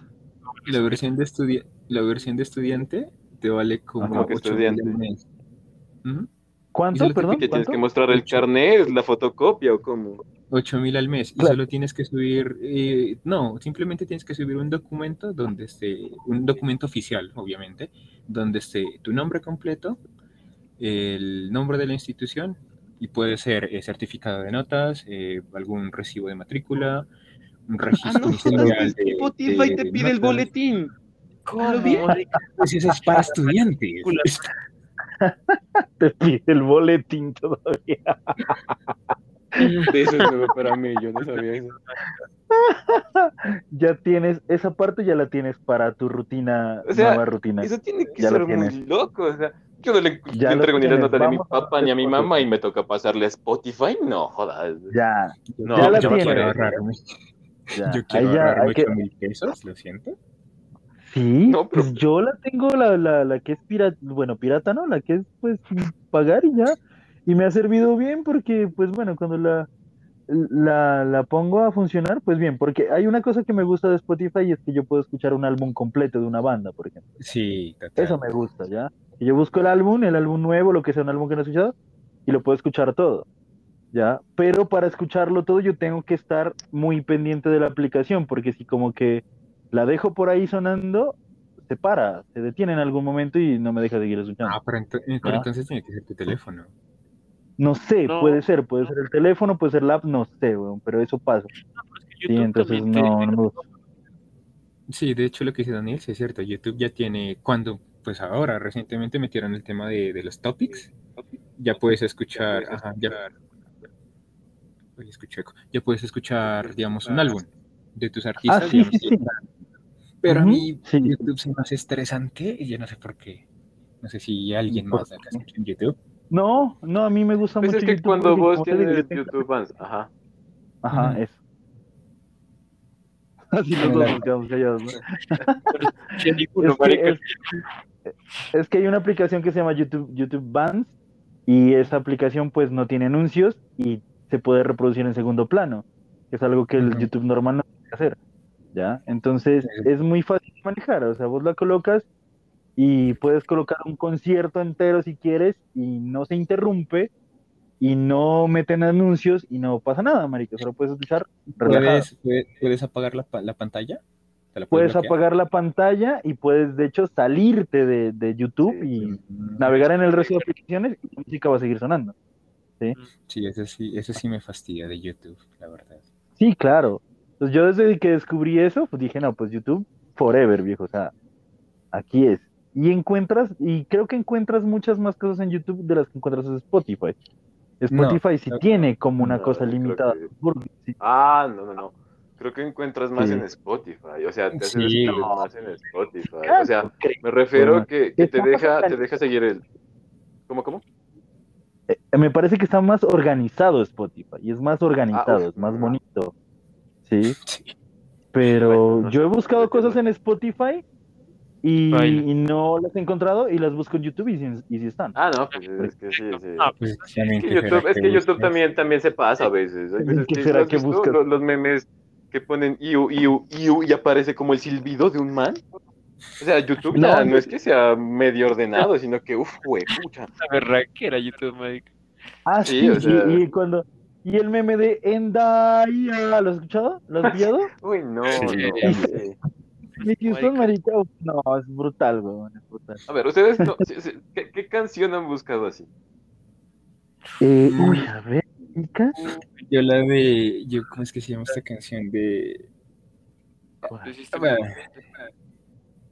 Speaker 2: La versión de estudi- la versión de estudiante te vale como
Speaker 4: Ajá, que
Speaker 2: 8
Speaker 4: estudiante.
Speaker 2: al mes.
Speaker 1: ¿Cuánto, perdón?
Speaker 4: ¿Que tienes que mostrar el carnet, la fotocopia o cómo?
Speaker 2: 8 mil al mes y solo tienes que subir, eh, no, simplemente tienes que subir un documento donde esté, un documento oficial, obviamente, donde esté tu nombre completo, el nombre de la institución y puede ser eh, certificado de notas, eh, algún recibo de matrícula, un registro ministerial de-
Speaker 4: Spotify te
Speaker 2: de
Speaker 4: pide el
Speaker 2: notas.
Speaker 4: boletín.
Speaker 3: ¿Cómo?
Speaker 2: Pues eso es para estudiantes.
Speaker 1: Te pide el boletín todavía.
Speaker 4: Eso es nuevo para mí, yo no sabía eso.
Speaker 1: Ya tienes, esa parte ya la tienes para tu rutina,
Speaker 4: O sea,
Speaker 1: nueva rutina.
Speaker 4: Eso tiene que
Speaker 1: Ya lo
Speaker 4: ser muy
Speaker 1: tienes.
Speaker 4: loco. O sea, yo no le
Speaker 1: Ya
Speaker 4: yo entrego ni la nota a mi papá ni a mi mamá y me toca pasarle a Spotify. No, jodas.
Speaker 1: Ya,
Speaker 4: No,
Speaker 1: ya la
Speaker 2: yo
Speaker 1: tienes.
Speaker 2: quiero ahorrarme,
Speaker 1: ya.
Speaker 2: yo
Speaker 1: Ahí
Speaker 2: quiero
Speaker 1: ya
Speaker 2: ahorrarme
Speaker 1: hay que-
Speaker 2: 8 mil pesos, lo siento.
Speaker 1: Sí,
Speaker 4: No, pero-
Speaker 1: pues yo la tengo, la, la, la que es pirata, bueno, pirata, ¿no? La que es pues sin pagar y ya. Y me ha servido bien porque, pues bueno, cuando la, la, la pongo a funcionar, pues bien, porque hay una cosa que me gusta de Spotify y es que yo puedo escuchar un álbum completo de una banda, por ejemplo.
Speaker 2: Sí, total.
Speaker 1: Eso me gusta, ¿ya? Y yo busco el álbum, el álbum nuevo, lo que sea un álbum que no he escuchado, y lo puedo escuchar todo, ¿ya? Pero para escucharlo todo yo tengo que estar muy pendiente de la aplicación, porque si como que la dejo por ahí sonando, se para, se detiene en algún momento y no me deja seguir escuchando.
Speaker 2: Ah, pero, eh, entonces tiene que ser tu teléfono.
Speaker 1: No sé,
Speaker 3: No.
Speaker 1: puede ser, puede ser el teléfono, puede ser la app, no sé, weón, pero eso pasa.
Speaker 3: Es que
Speaker 1: Sí, entonces
Speaker 3: te-
Speaker 1: no, no me gusta.
Speaker 2: Sí, de hecho lo que dice Daniel, sí es cierto. YouTube ya tiene, cuando, pues ahora, recientemente metieron el tema de, de los topics, ya puedes escuchar, ajá, ya, Oye, escuché eco. ya puedes escuchar, digamos, un álbum de tus artistas.
Speaker 1: Ah, sí,
Speaker 2: digamos,
Speaker 1: sí, sí.
Speaker 2: Pero a mí
Speaker 1: sí.
Speaker 2: YouTube se me hace estresante y yo no sé por qué. No sé si alguien
Speaker 1: ¿Por
Speaker 2: más acá escucha en YouTube.
Speaker 1: No, no, a mí me gusta
Speaker 4: Pues
Speaker 1: mucho
Speaker 4: es que
Speaker 1: YouTube
Speaker 4: cuando vos tienes YouTube ajá.
Speaker 1: Ajá,
Speaker 2: Ujú.
Speaker 1: eso. Así nos quedamos callados, ¿no? Es que, hay una aplicación que se llama YouTube, YouTube Bands y esa aplicación pues no tiene anuncios y se puede reproducir en segundo plano, que es algo que el. YouTube normal no puede hacer, ¿ya? Entonces es muy fácil de manejar, o sea, vos la colocas y puedes colocar un concierto entero si quieres y no se interrumpe y no meten anuncios y no pasa nada, marica, solo puedes utilizar.
Speaker 2: ¿Puedes, puedes, puedes apagar la, la pantalla? ¿Te la
Speaker 1: Puedes apagar la pantalla y puedes, de hecho, salirte de, de YouTube
Speaker 4: Sí,
Speaker 1: y
Speaker 2: Mm,
Speaker 1: navegar en el resto de aplicaciones y la música va a seguir sonando.
Speaker 2: Sí, eso sí, eso sí me fastidia de YouTube, la verdad.
Speaker 1: Sí, claro. Entonces yo desde que descubrí eso, pues dije, no, pues YouTube forever, viejo. O sea, aquí es. Y encuentras, y creo que encuentras muchas más cosas en YouTube de las que encuentras en Spotify. Spotify sí
Speaker 2: no.
Speaker 1: tiene como una
Speaker 4: No,
Speaker 1: cosa limitada.
Speaker 4: que-
Speaker 1: sí,
Speaker 4: Ah, no, no, no. Creo que encuentras más
Speaker 1: Sí.
Speaker 4: en Spotify. O sea, te haces
Speaker 2: Sí.
Speaker 4: más en Spotify. O sea, me refiero
Speaker 1: Bueno,
Speaker 4: que, que te deja, te deja seguir el. ¿Cómo, cómo?
Speaker 1: Eh, me parece que está más organizado Spotify y es más organizado,
Speaker 4: uf,
Speaker 1: es más bonito. Sí.
Speaker 2: Sí.
Speaker 1: Pero
Speaker 4: Bueno, no
Speaker 1: yo he buscado cosas en Spotify y, no las he encontrado y las busco en YouTube y sí están.
Speaker 4: Ah, no, pues es que sí, sí.
Speaker 3: Ah,
Speaker 2: Pues
Speaker 4: Es que YouTube,
Speaker 2: será
Speaker 4: es que YouTube
Speaker 2: buscas.
Speaker 4: también, también se pasa a veces. Hay veces
Speaker 1: ¿Qué
Speaker 4: que,
Speaker 1: será
Speaker 4: ¿has
Speaker 1: que buscas?
Speaker 4: Los, los memes que ponen iu, iu, iu y aparece como el silbido de un man. O sea, YouTube
Speaker 1: No,
Speaker 4: ya
Speaker 1: no.
Speaker 4: es que sea medio ordenado, sino que, uff, güey, pucha.
Speaker 3: una berraquera YouTube, marica.
Speaker 1: Ah,
Speaker 4: Sí,
Speaker 1: sí,
Speaker 4: o sea-
Speaker 1: y, y cuando y el meme de Endaya, ¿lo has escuchado? ¿Lo has pillado?
Speaker 4: Uy, no,
Speaker 3: Sí.
Speaker 4: no. sí.
Speaker 1: Mi Houston, marica, no, es brutal, weón, es brutal.
Speaker 4: A ver, ustedes, no, ¿qué, qué canción han buscado así?
Speaker 1: Eh, uy, a ver,
Speaker 2: Yo la de. Yo, ¿Cómo es que se llama esta canción? De. Ah,
Speaker 3: como-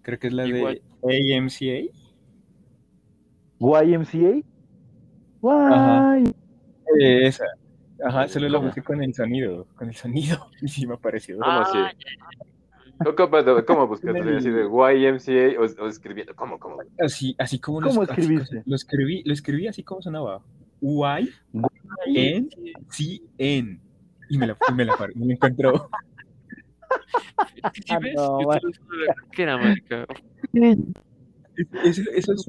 Speaker 2: Creo que es la de AMCA.
Speaker 1: YMCA.
Speaker 2: Ajá.
Speaker 1: Guay.
Speaker 2: Eh, esa. Ajá, solo la
Speaker 4: ¿Cómo?
Speaker 2: busqué con el sonido. Con el sonido. Y sí me apareció.
Speaker 4: ¿Cómo
Speaker 3: Ah,
Speaker 4: así? ¿Cómo, cómo, cómo buscas?
Speaker 2: En el-
Speaker 4: ¿Así de YMCA o, o escribiendo? ¿Cómo, cómo?
Speaker 2: Así, así como
Speaker 1: ¿Cómo
Speaker 2: los- así
Speaker 1: escribiste?
Speaker 2: como- lo escribí, lo escribí así como sonaba. Y N C N. Y me la, y me la, par- me la encontró.
Speaker 3: ¿Sí
Speaker 1: Ah,
Speaker 3: ves?
Speaker 1: no,
Speaker 3: berraquera, marica.
Speaker 2: Eso, eso es,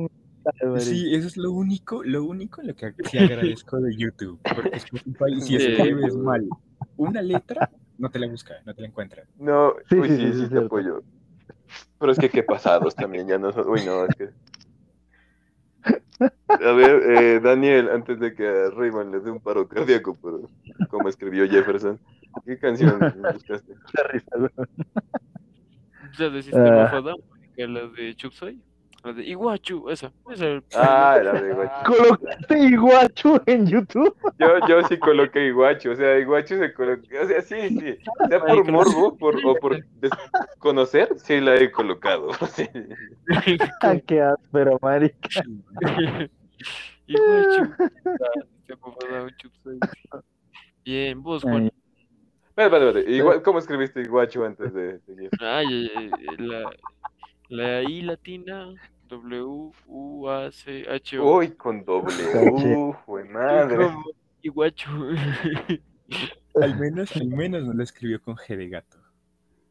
Speaker 2: sí, eso es lo único, lo único en lo que sí agradezco de YouTube. Porque Spotify, si
Speaker 3: Sí.
Speaker 2: escribes mal una letra, no te la busca, no te la encuentra.
Speaker 4: No,
Speaker 1: Sí,
Speaker 4: uy,
Speaker 1: sí,
Speaker 4: sí,
Speaker 1: sí,
Speaker 4: sí,
Speaker 1: sí,
Speaker 4: te apoyo. Pero es que qué pasados también, ya no son. Uy, no, es que. A ver, eh, Daniel, antes de que a Rayman le dé un paro cardíaco, pero como escribió Jefferson, ¿qué canción buscaste?
Speaker 1: Da risa, weón.
Speaker 3: La de Sistema
Speaker 1: Ah.
Speaker 3: Fadam, la de Soy. La de Iguachu, esa. esa
Speaker 4: Ah, la de Iguachu.
Speaker 1: Colocaste Iguachu en YouTube.
Speaker 4: Yo, yo sí coloqué Iguachu, o sea, Iguachu se colocó, o sea, sí, sí, sea por morbo por, o por desconocer, sí la he colocado. sí.
Speaker 1: Ah, qué áspero, marica.
Speaker 3: Iguachu. Bien, vos, Juan.
Speaker 4: Espera, espera, igual, ¿cómo escribiste Iguachu antes de, de Jeff?
Speaker 3: Ay, ay, ay, la, la I latina, W, U, A, C, H, O.
Speaker 4: Uy, con doble U, fue madre.
Speaker 3: Iguachu.
Speaker 2: Al menos, al menos no lo escribió con G de gato.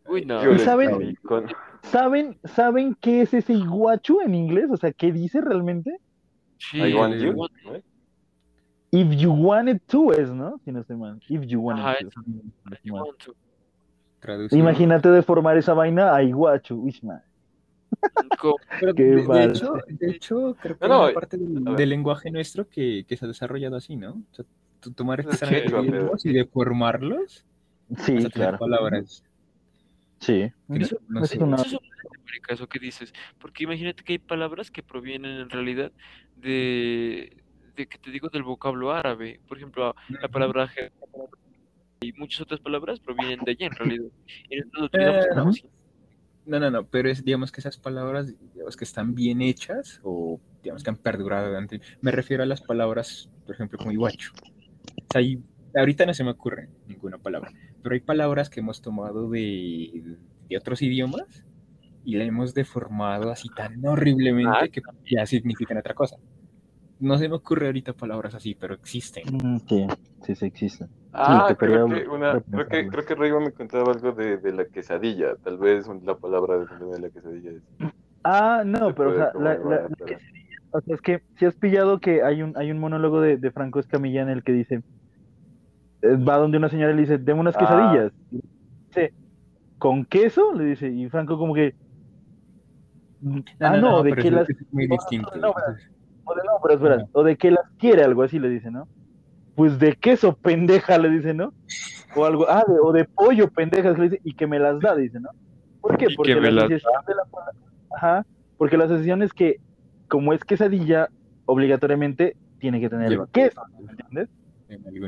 Speaker 3: Uy, no.
Speaker 4: Yo
Speaker 1: ¿saben?
Speaker 4: con...
Speaker 1: ¿Saben, ¿Saben qué es ese Iguachu en inglés? O sea, ¿qué dice realmente?
Speaker 3: Sí,
Speaker 4: I want you.
Speaker 3: want-.
Speaker 1: If you wanted to es, ¿no? Si no estoy mal. If you wanted
Speaker 3: Ajá,
Speaker 1: to.
Speaker 3: eso.
Speaker 1: Si no estoy
Speaker 3: I
Speaker 1: mal.
Speaker 3: want to.
Speaker 1: Imagínate deformar esa vaina a Iguachu.
Speaker 3: Como-
Speaker 2: Pero de, hecho, de hecho, creo que
Speaker 4: No,
Speaker 2: parte del, lenguaje nuestro que, que se ha desarrollado así, ¿no? O sea, tú tomar estos anglicismos y deformarlos
Speaker 1: Sí,
Speaker 2: hasta
Speaker 1: claro.
Speaker 2: palabras.
Speaker 1: Sí. Eso-
Speaker 2: no
Speaker 1: es
Speaker 2: sé.
Speaker 1: una-
Speaker 3: Eso es que dices. Porque imagínate que hay palabras que provienen en realidad de, de que te digo, del vocablo árabe. Por ejemplo, la palabra y muchas otras palabras provienen de allá en realidad. Y nosotros lo utilizamos
Speaker 2: Eh,
Speaker 3: si-
Speaker 2: No, no, no, pero es, digamos que esas palabras, digamos que están bien hechas o digamos que han perdurado durante. Me refiero a las palabras, por ejemplo, como iguacho. O sea, hay- ahorita no se me ocurre ninguna palabra, pero hay palabras que hemos tomado de, de otros idiomas y la hemos deformado así tan horriblemente
Speaker 3: Ah.
Speaker 2: que ya significan otra cosa. No se me ocurre ahorita palabras así, pero existen.
Speaker 1: Mm, Sí, sí, sí existe.
Speaker 4: Ah, creo que, una, creo que, creo que Rigo me contaba algo de, de la quesadilla, tal vez la palabra de, de la quesadilla es...
Speaker 1: Ah, no,
Speaker 4: se
Speaker 1: pero o sea, la, la- la quesadilla, o sea, es que si has pillado que hay un, hay un monólogo de, de Franco Escamilla en el que dice, eh, va donde una señora y le dice, deme unas
Speaker 4: Ah.
Speaker 1: quesadillas. Y dice, ¿con queso? Le dice, y Franco como que, ah, no, de
Speaker 2: pero
Speaker 1: que
Speaker 2: eso
Speaker 1: las,
Speaker 2: muy
Speaker 1: no,
Speaker 2: distinto.
Speaker 1: no, o de, no, pero espera, o de que las quiere, algo así le dice, ¿no? Pues de queso, pendeja, le dice, ¿no? O algo, ah, de- o de pollo, pendeja, le dice, y que me las da, dice, ¿no? ¿Por qué? Porque la
Speaker 3: las
Speaker 1: la ajá, porque la asociación es que, como es quesadilla, obligatoriamente tiene que tener
Speaker 2: Lleva
Speaker 1: queso, ¿me entiendes?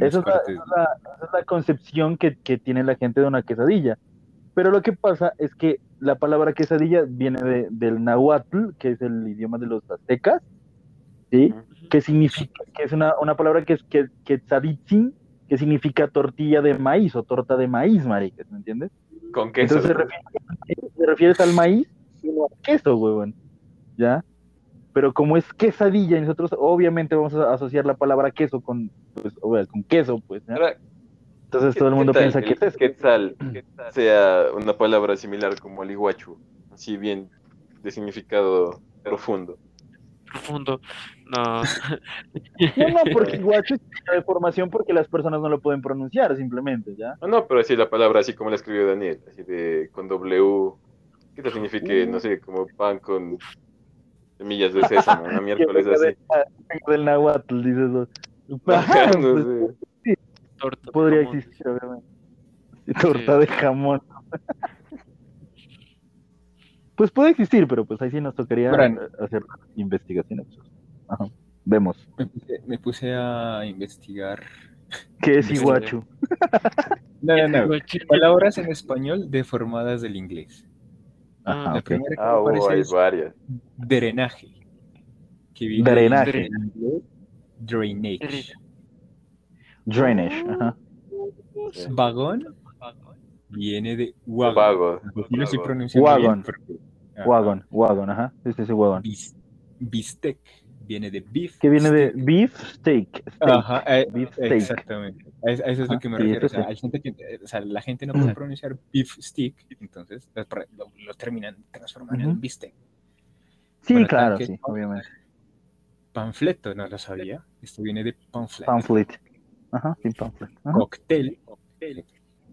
Speaker 1: Esa es, la, esa es la- esa es la concepción que, que tiene la gente de una quesadilla. Pero lo que pasa es que la palabra quesadilla viene de- del náhuatl, que es el idioma de los aztecas, ¿sí? que significa, que es una, una palabra que es que, quetzalitzin, que significa tortilla de maíz o torta de maíz, maricas, ¿me entiendes?
Speaker 4: Con queso.
Speaker 1: Entonces se refiere, te refieres al maíz y no al queso, huevón, ¿ya? Pero como es quesadilla, nosotros obviamente vamos a asociar la palabra queso con, pues, obvio, con queso, pues, ¿ya? Entonces
Speaker 4: ¿qué-
Speaker 1: todo el mundo piensa que es.
Speaker 4: Quetzal sea una palabra similar como el iguachu, así bien de significado profundo.
Speaker 3: Profundo. No.
Speaker 1: No, no, porque guacho es una deformación porque las personas no lo pueden pronunciar, simplemente, ¿ya?
Speaker 4: No, no, pero así la palabra así como la escribió Daniel, así de con W, ¿qué te signifique? No sé, como pan con semillas de sésamo, una miércoles
Speaker 1: Que
Speaker 4: así.
Speaker 1: venga de- del náhuatl, dices
Speaker 4: Ajá, no
Speaker 1: pues,
Speaker 4: sé.
Speaker 3: Torta de
Speaker 1: podría
Speaker 3: jamón.
Speaker 1: existir, obviamente. Sí, Torta de jamón. Pues puede existir, pero pues ahí sí nos tocaría
Speaker 2: Fran.
Speaker 1: hacer investigaciones. Ajá. Vemos.
Speaker 2: Me puse, me puse a investigar.
Speaker 1: ¿Qué es
Speaker 3: Sí.
Speaker 1: iguachu?
Speaker 2: No, no, no. Palabras en español deformadas del inglés.
Speaker 3: Ah,
Speaker 1: Ajá,
Speaker 2: La
Speaker 1: ok.
Speaker 2: primera que
Speaker 4: Ah, hay
Speaker 2: es
Speaker 4: varias.
Speaker 2: drenaje. Que viene
Speaker 1: Drenaje.
Speaker 2: Drainage.
Speaker 1: Drainage. Ajá.
Speaker 2: Vagón viene de wagon.
Speaker 4: Vago.
Speaker 2: Aquí lo estoy
Speaker 4: vago.
Speaker 2: pronunciando
Speaker 1: Wagon.
Speaker 2: bien, porque- Ajá.
Speaker 1: Wagon, wagon, ajá. Sí, sí, sí, wagon.
Speaker 2: Bis- bistec viene de beef.
Speaker 1: Que viene de
Speaker 2: steak.
Speaker 1: beef steak. steak.
Speaker 2: Ajá, eh,
Speaker 1: Beef steak.
Speaker 2: exactamente. A eso, es lo
Speaker 1: Ajá,
Speaker 2: que me
Speaker 1: sí,
Speaker 2: refiero. O sea, hay gente que, eh, o sea, la gente no puede pronunciar beef stick, entonces pro- lo, lo terminan transformando en bistec.
Speaker 1: Sí,
Speaker 2: Bueno,
Speaker 1: claro, sí, obviamente.
Speaker 2: Panfleto, no lo sabía. Esto viene de pamphlet.
Speaker 1: Pamphlet. Ajá, sí, pamphlet. Ajá.
Speaker 2: Cocktail.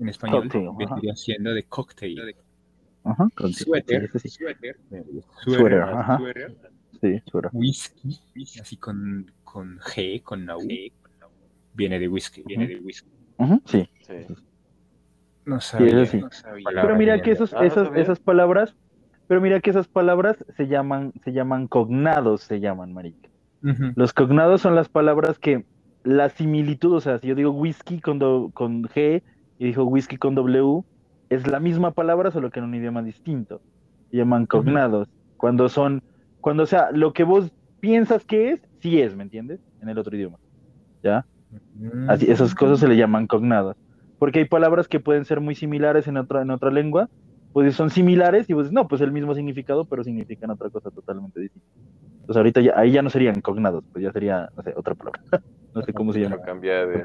Speaker 2: En español
Speaker 1: Cocktail,
Speaker 2: vendría siendo de cocktail.
Speaker 1: Ajá. con-
Speaker 2: Suéter.
Speaker 1: sí, sí, sí.
Speaker 2: Suéter.
Speaker 1: Suéter, ajá.
Speaker 2: Suéter.
Speaker 1: Sí, suero.
Speaker 2: Whisky. Así con, con G, con la U. Viene de whisky. Viene de whisky.
Speaker 1: Sí.
Speaker 4: Sí.
Speaker 2: No sabía.
Speaker 1: sí.
Speaker 2: no sabía.
Speaker 1: Pero mira que esos,
Speaker 4: Ah, bien.
Speaker 1: esas palabras, pero mira que esas palabras se llaman, se llaman cognados, se llaman, marica.
Speaker 2: Ujú.
Speaker 1: Los cognados son las palabras que la similitud, o sea, si yo digo whisky con, do- con G y dijo whisky con W, es la misma palabra, solo que en un idioma distinto. Se llaman cognados. Cuando son, cuando o sea, lo que vos piensas que es, sí es, ¿me entiendes? En el otro idioma. ¿Ya? Así, esas cosas se le llaman cognados. Porque hay palabras que pueden ser muy similares en otra, en otra lengua, pues son similares y pues no, pues el mismo significado, pero significan otra cosa totalmente distinta. Entonces ahorita ya, ahí ya no serían cognados, pues ya sería, no sé, otra palabra. no sé cómo se llama.
Speaker 4: Pero cambia de.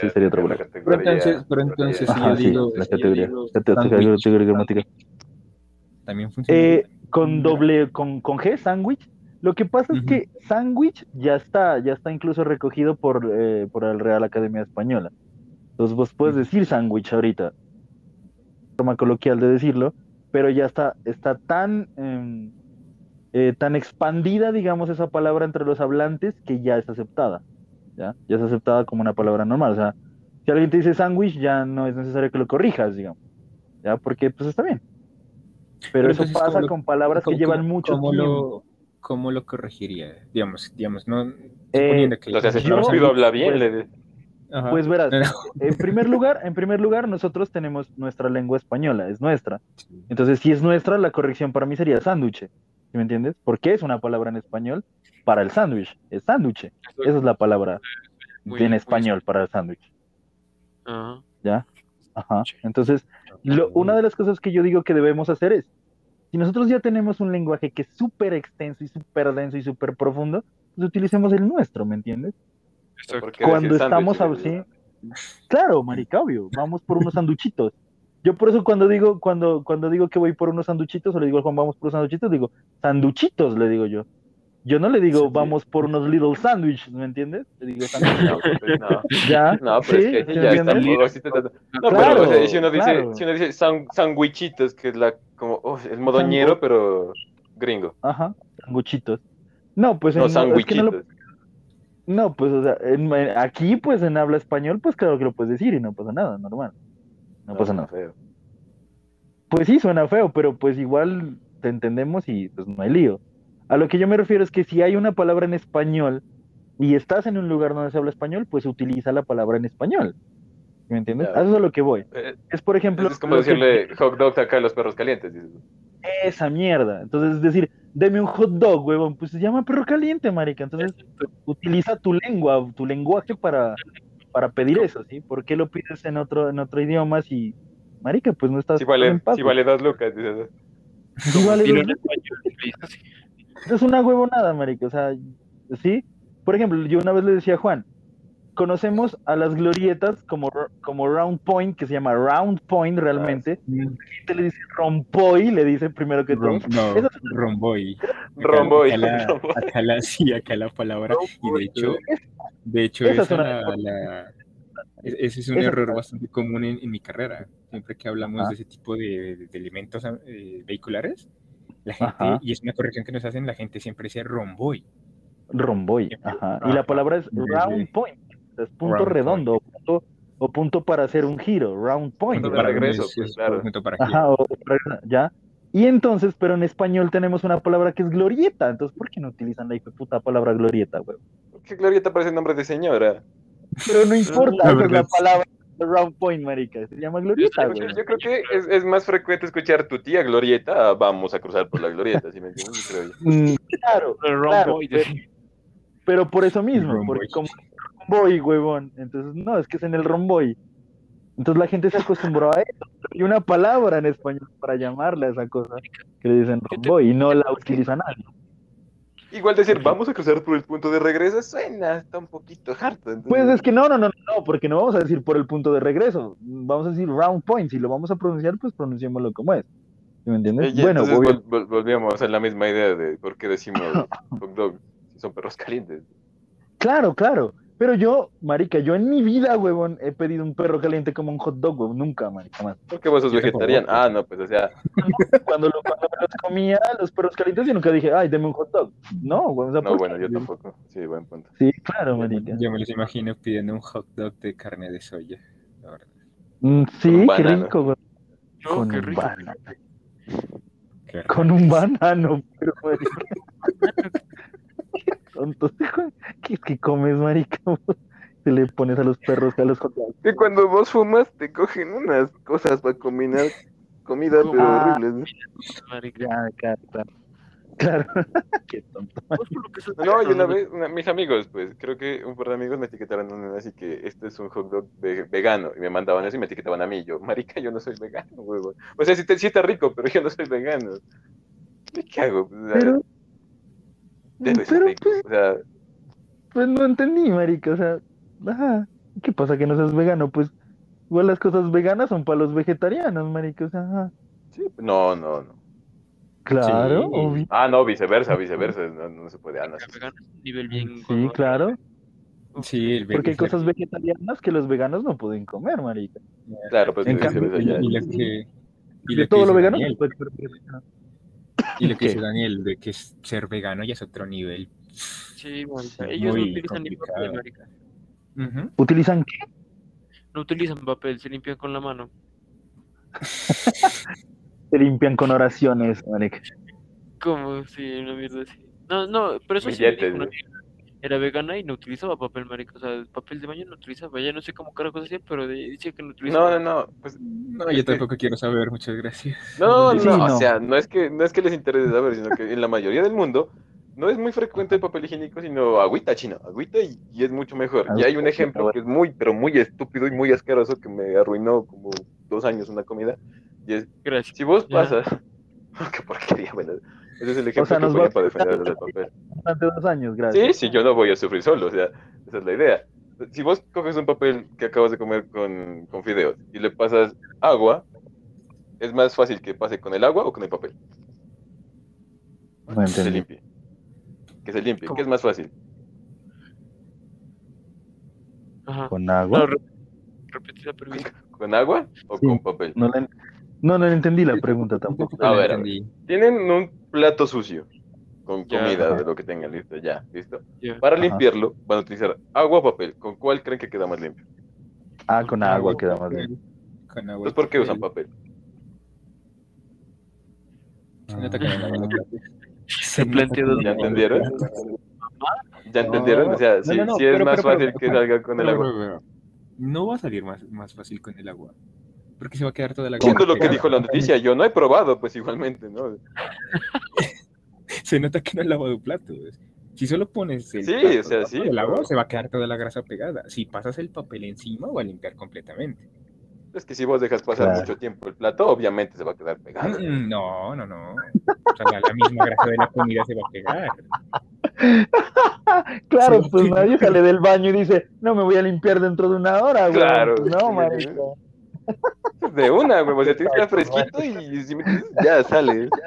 Speaker 1: Sí, sería otra
Speaker 4: de
Speaker 1: palabra.
Speaker 2: Pero
Speaker 4: categoría,
Speaker 2: entonces, pero entonces si
Speaker 1: sí, la
Speaker 2: si yo
Speaker 1: categoría.
Speaker 2: digo
Speaker 1: categoría gramática.
Speaker 2: también funciona.
Speaker 1: Eh, con doble, con, con G, sándwich. Lo que pasa es que sándwich ya está, ya está incluso recogido por, eh, por la Real Academia Española. Entonces vos puedes decir sándwich ahorita, forma coloquial de decirlo, pero ya está, está tan, em, eh, tan expandida, digamos, esa palabra entre los hablantes que ya es aceptada. ¿Ya? Ya es aceptada como una palabra normal. O sea, si alguien te dice sándwich, ya no es necesario que lo corrijas, digamos. ¿Ya? Porque pues está bien. Pero,
Speaker 2: Pero
Speaker 1: eso
Speaker 2: entonces,
Speaker 1: pasa
Speaker 2: ¿cómo lo-
Speaker 1: con palabras que
Speaker 2: ¿Cómo-
Speaker 1: llevan mucho
Speaker 2: cómo
Speaker 1: tiempo.
Speaker 2: Lo, ¿Cómo lo corregiría? Digamos, digamos, no.
Speaker 1: Eh,
Speaker 2: suponiendo que
Speaker 4: Entonces,
Speaker 1: Yo-
Speaker 4: estúpido habla bien.
Speaker 1: pues-
Speaker 4: le-
Speaker 2: Ajá.
Speaker 1: Pues verás,
Speaker 2: No, no.
Speaker 1: en primer lugar, en primer lugar, nosotros tenemos nuestra lengua española, es nuestra. Entonces, si es nuestra, la corrección para mí sería sándwich. ¿Sí me entiendes? Porque es una palabra en español para el sándwich, es sándwich. Esa es la palabra
Speaker 3: Muy-
Speaker 1: en
Speaker 3: muy-
Speaker 1: español para el sándwich.
Speaker 3: Ajá.
Speaker 1: ¿Ya? Ajá. Entonces, lo- una de las cosas que yo digo que debemos hacer es, si nosotros ya tenemos un lenguaje que es súper extenso y súper denso y súper profundo, pues utilicemos el nuestro, ¿me entiendes?
Speaker 3: Exacto.
Speaker 4: ¿Por qué
Speaker 1: Cuando estamos así, claro, marica, obvio, vamos por unos sanduchitos. Yo por eso cuando digo, cuando, cuando digo que voy por unos sanduchitos, o le digo a Juan, vamos por unos sanduchitos, digo, sanduchitos, le digo yo. Yo no le digo,
Speaker 4: Sí.
Speaker 1: vamos por unos little sandwiches, ¿me entiendes? Le digo.
Speaker 4: No, pues, no.
Speaker 1: ya,
Speaker 4: No, pero
Speaker 1: sí,
Speaker 4: es que
Speaker 1: ¿sí
Speaker 4: ya está. te- No,
Speaker 1: Claro,
Speaker 4: pero o sea, si uno dice,
Speaker 1: claro.
Speaker 4: si uno dice san- sandwichitos, que es la como oh, el modoñero,
Speaker 1: Sangu-
Speaker 4: pero gringo.
Speaker 1: Ajá, sanguchitos. No, pues
Speaker 4: No,
Speaker 1: en- es que no, lo-
Speaker 4: sandwichitos.
Speaker 1: no, pues o sea, en- aquí pues en habla español, pues claro que lo puedes decir y no pasa nada, normal. No pasa nada.
Speaker 4: feo.
Speaker 1: Pues sí, suena feo, pero pues igual te entendemos y pues no hay lío. A lo que yo me refiero es que si hay una palabra en español y estás en un lugar donde se habla español, pues utiliza la palabra en español. ¿Me entiendes?
Speaker 4: Ya.
Speaker 1: A eso es a lo que voy.
Speaker 4: Eh,
Speaker 1: Es por ejemplo...
Speaker 4: Es como
Speaker 1: que-
Speaker 4: decirle hot dog acá a los perros calientes. dices.
Speaker 1: Esa mierda. Entonces, es decir, deme un hot dog, huevón. Pues se llama perro caliente, marica. Entonces, utiliza tu lengua, tu lenguaje para, para pedir eso, ¿sí? ¿Por qué lo pides en otro, en otro idioma si, marica, pues no estás
Speaker 4: Si
Speaker 1: en
Speaker 4: vale,
Speaker 1: paz,
Speaker 4: si vale dos lucas. dices.
Speaker 1: Sí vale dos
Speaker 3: en
Speaker 1: lucas.
Speaker 3: Así.
Speaker 1: Es una huevonada, marica. O sea, ¿sí? Por ejemplo, yo una vez le decía a Juan, conocemos a las glorietas como, como Round Point, que se llama Round Point realmente. La gente le dice Rompoy, le dice primero que todo.
Speaker 2: no,
Speaker 1: Eso-
Speaker 2: romboy. Acá-
Speaker 4: Romboy,
Speaker 2: Acá la,
Speaker 4: romboy.
Speaker 2: acá la- sí, acá la palabra. Y de hecho, de hecho
Speaker 1: Esa es una-
Speaker 2: la- la- e- ese es un
Speaker 1: Esa-
Speaker 2: error bastante común en, en mi carrera. Siempre que hablamos
Speaker 1: Ajá.
Speaker 2: de ese tipo de, de- de elementos eh, vehiculares, la gente,
Speaker 1: Ajá.
Speaker 2: y es una corrección que nos hacen, la gente siempre dice romboy.
Speaker 1: Romboy, ajá. Y la palabra es round point, es punto
Speaker 2: Round
Speaker 1: redondo o punto, o punto para hacer un giro, round point.
Speaker 4: Punto
Speaker 1: ¿verdad?
Speaker 4: regreso,
Speaker 2: es-
Speaker 4: pues,
Speaker 2: es
Speaker 4: claro.
Speaker 2: punto para
Speaker 1: Ajá, o- ya. Y entonces, pero en español tenemos una palabra que es glorieta, entonces ¿por qué no utilizan la puta palabra glorieta, güey?
Speaker 4: ¿Qué glorieta parece nombre de señora?
Speaker 1: Pero no importa,
Speaker 2: La
Speaker 1: es la palabra round point, marica, se llama glorieta,
Speaker 3: Yo-
Speaker 1: güey.
Speaker 4: Yo creo que es, es más frecuente escuchar tu tía glorieta, vamos a cruzar por la glorieta, ¿sí me entiendes? Yo creo yo.
Speaker 1: Mm, Claro,
Speaker 3: Pero
Speaker 1: Claro, pero- pero por eso mismo, porque como romboy, huevón, entonces no, es que es en el romboy. Entonces la gente se acostumbró a eso. Y una palabra en español para llamarle a esa cosa que le dicen romboy y no la utiliza nadie.
Speaker 4: Igual decir, vamos a cruzar por el punto de regreso, suena, está un poquito harto. entonces-
Speaker 1: Pues es que no, no, no, no, porque no vamos a decir por el punto de regreso. Vamos a decir round point. Si lo vamos a pronunciar, pues pronunciémoslo como es. ¿Sí ¿Me entiendes?
Speaker 4: Oye,
Speaker 1: bueno,
Speaker 4: entonces vol- vol- volvíamos a la misma idea de por qué decimos hot dog si son perros calientes.
Speaker 1: claro, claro. Pero yo, marica, yo en mi vida, huevón, he pedido un perro caliente como un hot dog, huevón. Nunca, marica, más.
Speaker 4: ¿Por qué vos sos
Speaker 2: Yo
Speaker 4: vegetariano? Ah, no, pues o sea,
Speaker 1: Cuando, lo- cuando me los comía, los perros calientes, yo nunca dije, ay, deme un hot dog. No, huevón. o sea,
Speaker 4: no,
Speaker 1: ¿por
Speaker 4: bueno,
Speaker 1: qué?
Speaker 4: yo tampoco. Sí, buen punto.
Speaker 1: Sí, claro, marica.
Speaker 2: Yo me los imagino pidiendo un hot dog de carne de soya. la verdad.
Speaker 1: Mm, Sí, qué rico, huevón.
Speaker 3: No,
Speaker 1: Con
Speaker 3: qué
Speaker 1: un
Speaker 3: rico.
Speaker 1: banano.
Speaker 2: Qué
Speaker 1: Con un banano, pero marica. Qué tonto. ¿Qué es que comes, marica? Te le pones a los perros a los hot dogs.
Speaker 4: Que cuando vos fumas te cogen unas cosas para combinar comida, pero
Speaker 1: Ah.
Speaker 4: horribles. ¿no?
Speaker 3: marica.
Speaker 1: Claro, claro. Qué tonto.
Speaker 3: Que
Speaker 4: No, y una vez, una- mis amigos, pues, creo que un par de amigos me etiquetaron una vez así que este es un hot dog ve- vegano, y me mandaban eso y me etiquetaban a mí, y yo, marica, yo no soy vegano, huevo. O sea, sí, te, sí está rico, pero yo no soy vegano. ¿Y ¿Qué hago? Pues,
Speaker 1: Pero,
Speaker 4: ser
Speaker 1: pero pues,
Speaker 4: o sea,
Speaker 1: pues no entendí, marica. O sea, ajá. ¿Qué pasa que no seas vegano? Pues igual las cosas veganas son para los vegetarianos, marica. O sea, ajá.
Speaker 4: sí, no, no, no.
Speaker 1: Claro,
Speaker 2: Sí.
Speaker 1: obvio.
Speaker 4: Ah, no, viceversa, viceversa, no, no se puede, ah, no, sí,
Speaker 3: nivel bien gordo.
Speaker 1: claro.
Speaker 2: Sí, el
Speaker 1: Porque hay cosas vegetarianas que los veganos no pueden comer, marica.
Speaker 4: Claro, pues
Speaker 1: En cambio,
Speaker 2: Y,
Speaker 4: ya.
Speaker 2: y lo que, y
Speaker 1: De
Speaker 2: lo que
Speaker 1: todo lo vegano se puede comer.
Speaker 2: Y lo que
Speaker 1: ¿Qué?
Speaker 2: dice Daniel, de que es- ser vegano ya es otro nivel.
Speaker 3: Sí.
Speaker 2: Sí,
Speaker 3: Ellos no utilizan ni papel, marica.
Speaker 1: ¿Utilizan qué?
Speaker 3: No utilizan papel, se limpian con la mano.
Speaker 1: Se limpian con oraciones, marica.
Speaker 3: ¿Cómo? Sí, una mierda así. No, no, pero eso sí,
Speaker 4: Billetes,
Speaker 3: dijo una
Speaker 4: ¿no?
Speaker 3: Era vegana y no utilizaba papel, marica. O sea, el papel de baño no utilizaba. Ya no sé cómo carajos hacía, pero dice que no
Speaker 4: No,
Speaker 3: utilizaba.
Speaker 4: no, no, pues
Speaker 2: No, yo
Speaker 4: que-
Speaker 2: tampoco quiero saber, muchas gracias.
Speaker 4: No, no,
Speaker 1: Sí,
Speaker 4: o
Speaker 1: no.
Speaker 4: sea, no es que no es que les interese saber, sino que en la mayoría del mundo no es muy frecuente el papel higiénico, sino agüita china, agüita y, y es mucho mejor. Y hay un ejemplo que es muy, pero muy estúpido y muy asqueroso que me arruinó como dos años una comida. Y es,
Speaker 3: Gracias.
Speaker 4: si vos
Speaker 3: Ya.
Speaker 4: pasas, qué porquería, bueno, ese es el ejemplo
Speaker 1: sea,
Speaker 4: que
Speaker 1: nos
Speaker 4: ponía
Speaker 1: va-
Speaker 4: para defender del papel.
Speaker 1: Durante dos años,
Speaker 4: Sí,
Speaker 1: gracias.
Speaker 4: sí, yo no voy a sufrir solo, o sea, esa es la idea. Si vos coges un papel que acabas de comer con, con fideos y le pasas agua, es más fácil que pase con el agua o con el papel.
Speaker 1: No
Speaker 4: Que se limpie. Que se limpie.
Speaker 3: ¿Cómo?
Speaker 4: ¿Qué es más fácil?
Speaker 3: Ajá.
Speaker 1: ¿Con
Speaker 3: No,
Speaker 1: agua?
Speaker 3: re- repite la pregunta.
Speaker 4: ¿Con agua o
Speaker 1: Sí.
Speaker 4: con papel?
Speaker 1: No, le- no, no entendí la pregunta tampoco.
Speaker 4: A ver, a. Tienen un plato sucio con
Speaker 3: Ya.
Speaker 4: comida de lo que tengan, listo, ya, listo.
Speaker 3: Ya.
Speaker 4: Para
Speaker 1: Ajá.
Speaker 4: limpiarlo van a utilizar agua o papel. ¿Con cuál creen que queda más limpio?
Speaker 1: Ah, con agua queda más.
Speaker 2: Con agua.
Speaker 4: Entonces, ¿por qué usan papel?
Speaker 2: Platos.
Speaker 3: Se planteó dos
Speaker 4: ¿Ya entendieron? ¿Ya entendieron? O sea,
Speaker 2: no,
Speaker 4: sí,
Speaker 2: no, no,
Speaker 4: sí es
Speaker 2: pero-
Speaker 4: más
Speaker 2: pero- pero-
Speaker 4: fácil que salga con el
Speaker 2: Pero,
Speaker 4: agua.
Speaker 2: pero, pero, No va a salir más, más fácil con el agua. Porque se va a quedar toda la grasa
Speaker 4: lo que dijo la noticia, yo no he probado, pues igualmente, ¿no?
Speaker 2: Se nota que no has lavado un plato. Si solo pones el,
Speaker 4: Sí,
Speaker 2: plato
Speaker 4: o sea, sí,
Speaker 2: el agua,
Speaker 4: pero-
Speaker 2: se va a quedar toda la grasa pegada. Si pasas el papel encima, va a limpiar completamente.
Speaker 4: Es que si vos dejas pasar
Speaker 1: Claro.
Speaker 4: mucho tiempo el plato, obviamente se va a quedar pegado.
Speaker 2: Mm, No, no, no. O sea, la, la misma grasa de la comida se va a pegar.
Speaker 1: Claro,
Speaker 2: Sí.
Speaker 1: pues nadie sale del baño y dice, no me voy a limpiar dentro de una hora, güey.
Speaker 4: Claro.
Speaker 1: No, marica.
Speaker 4: De una, güey. O sea, tienes que estar fresquito y si metes- ya sale.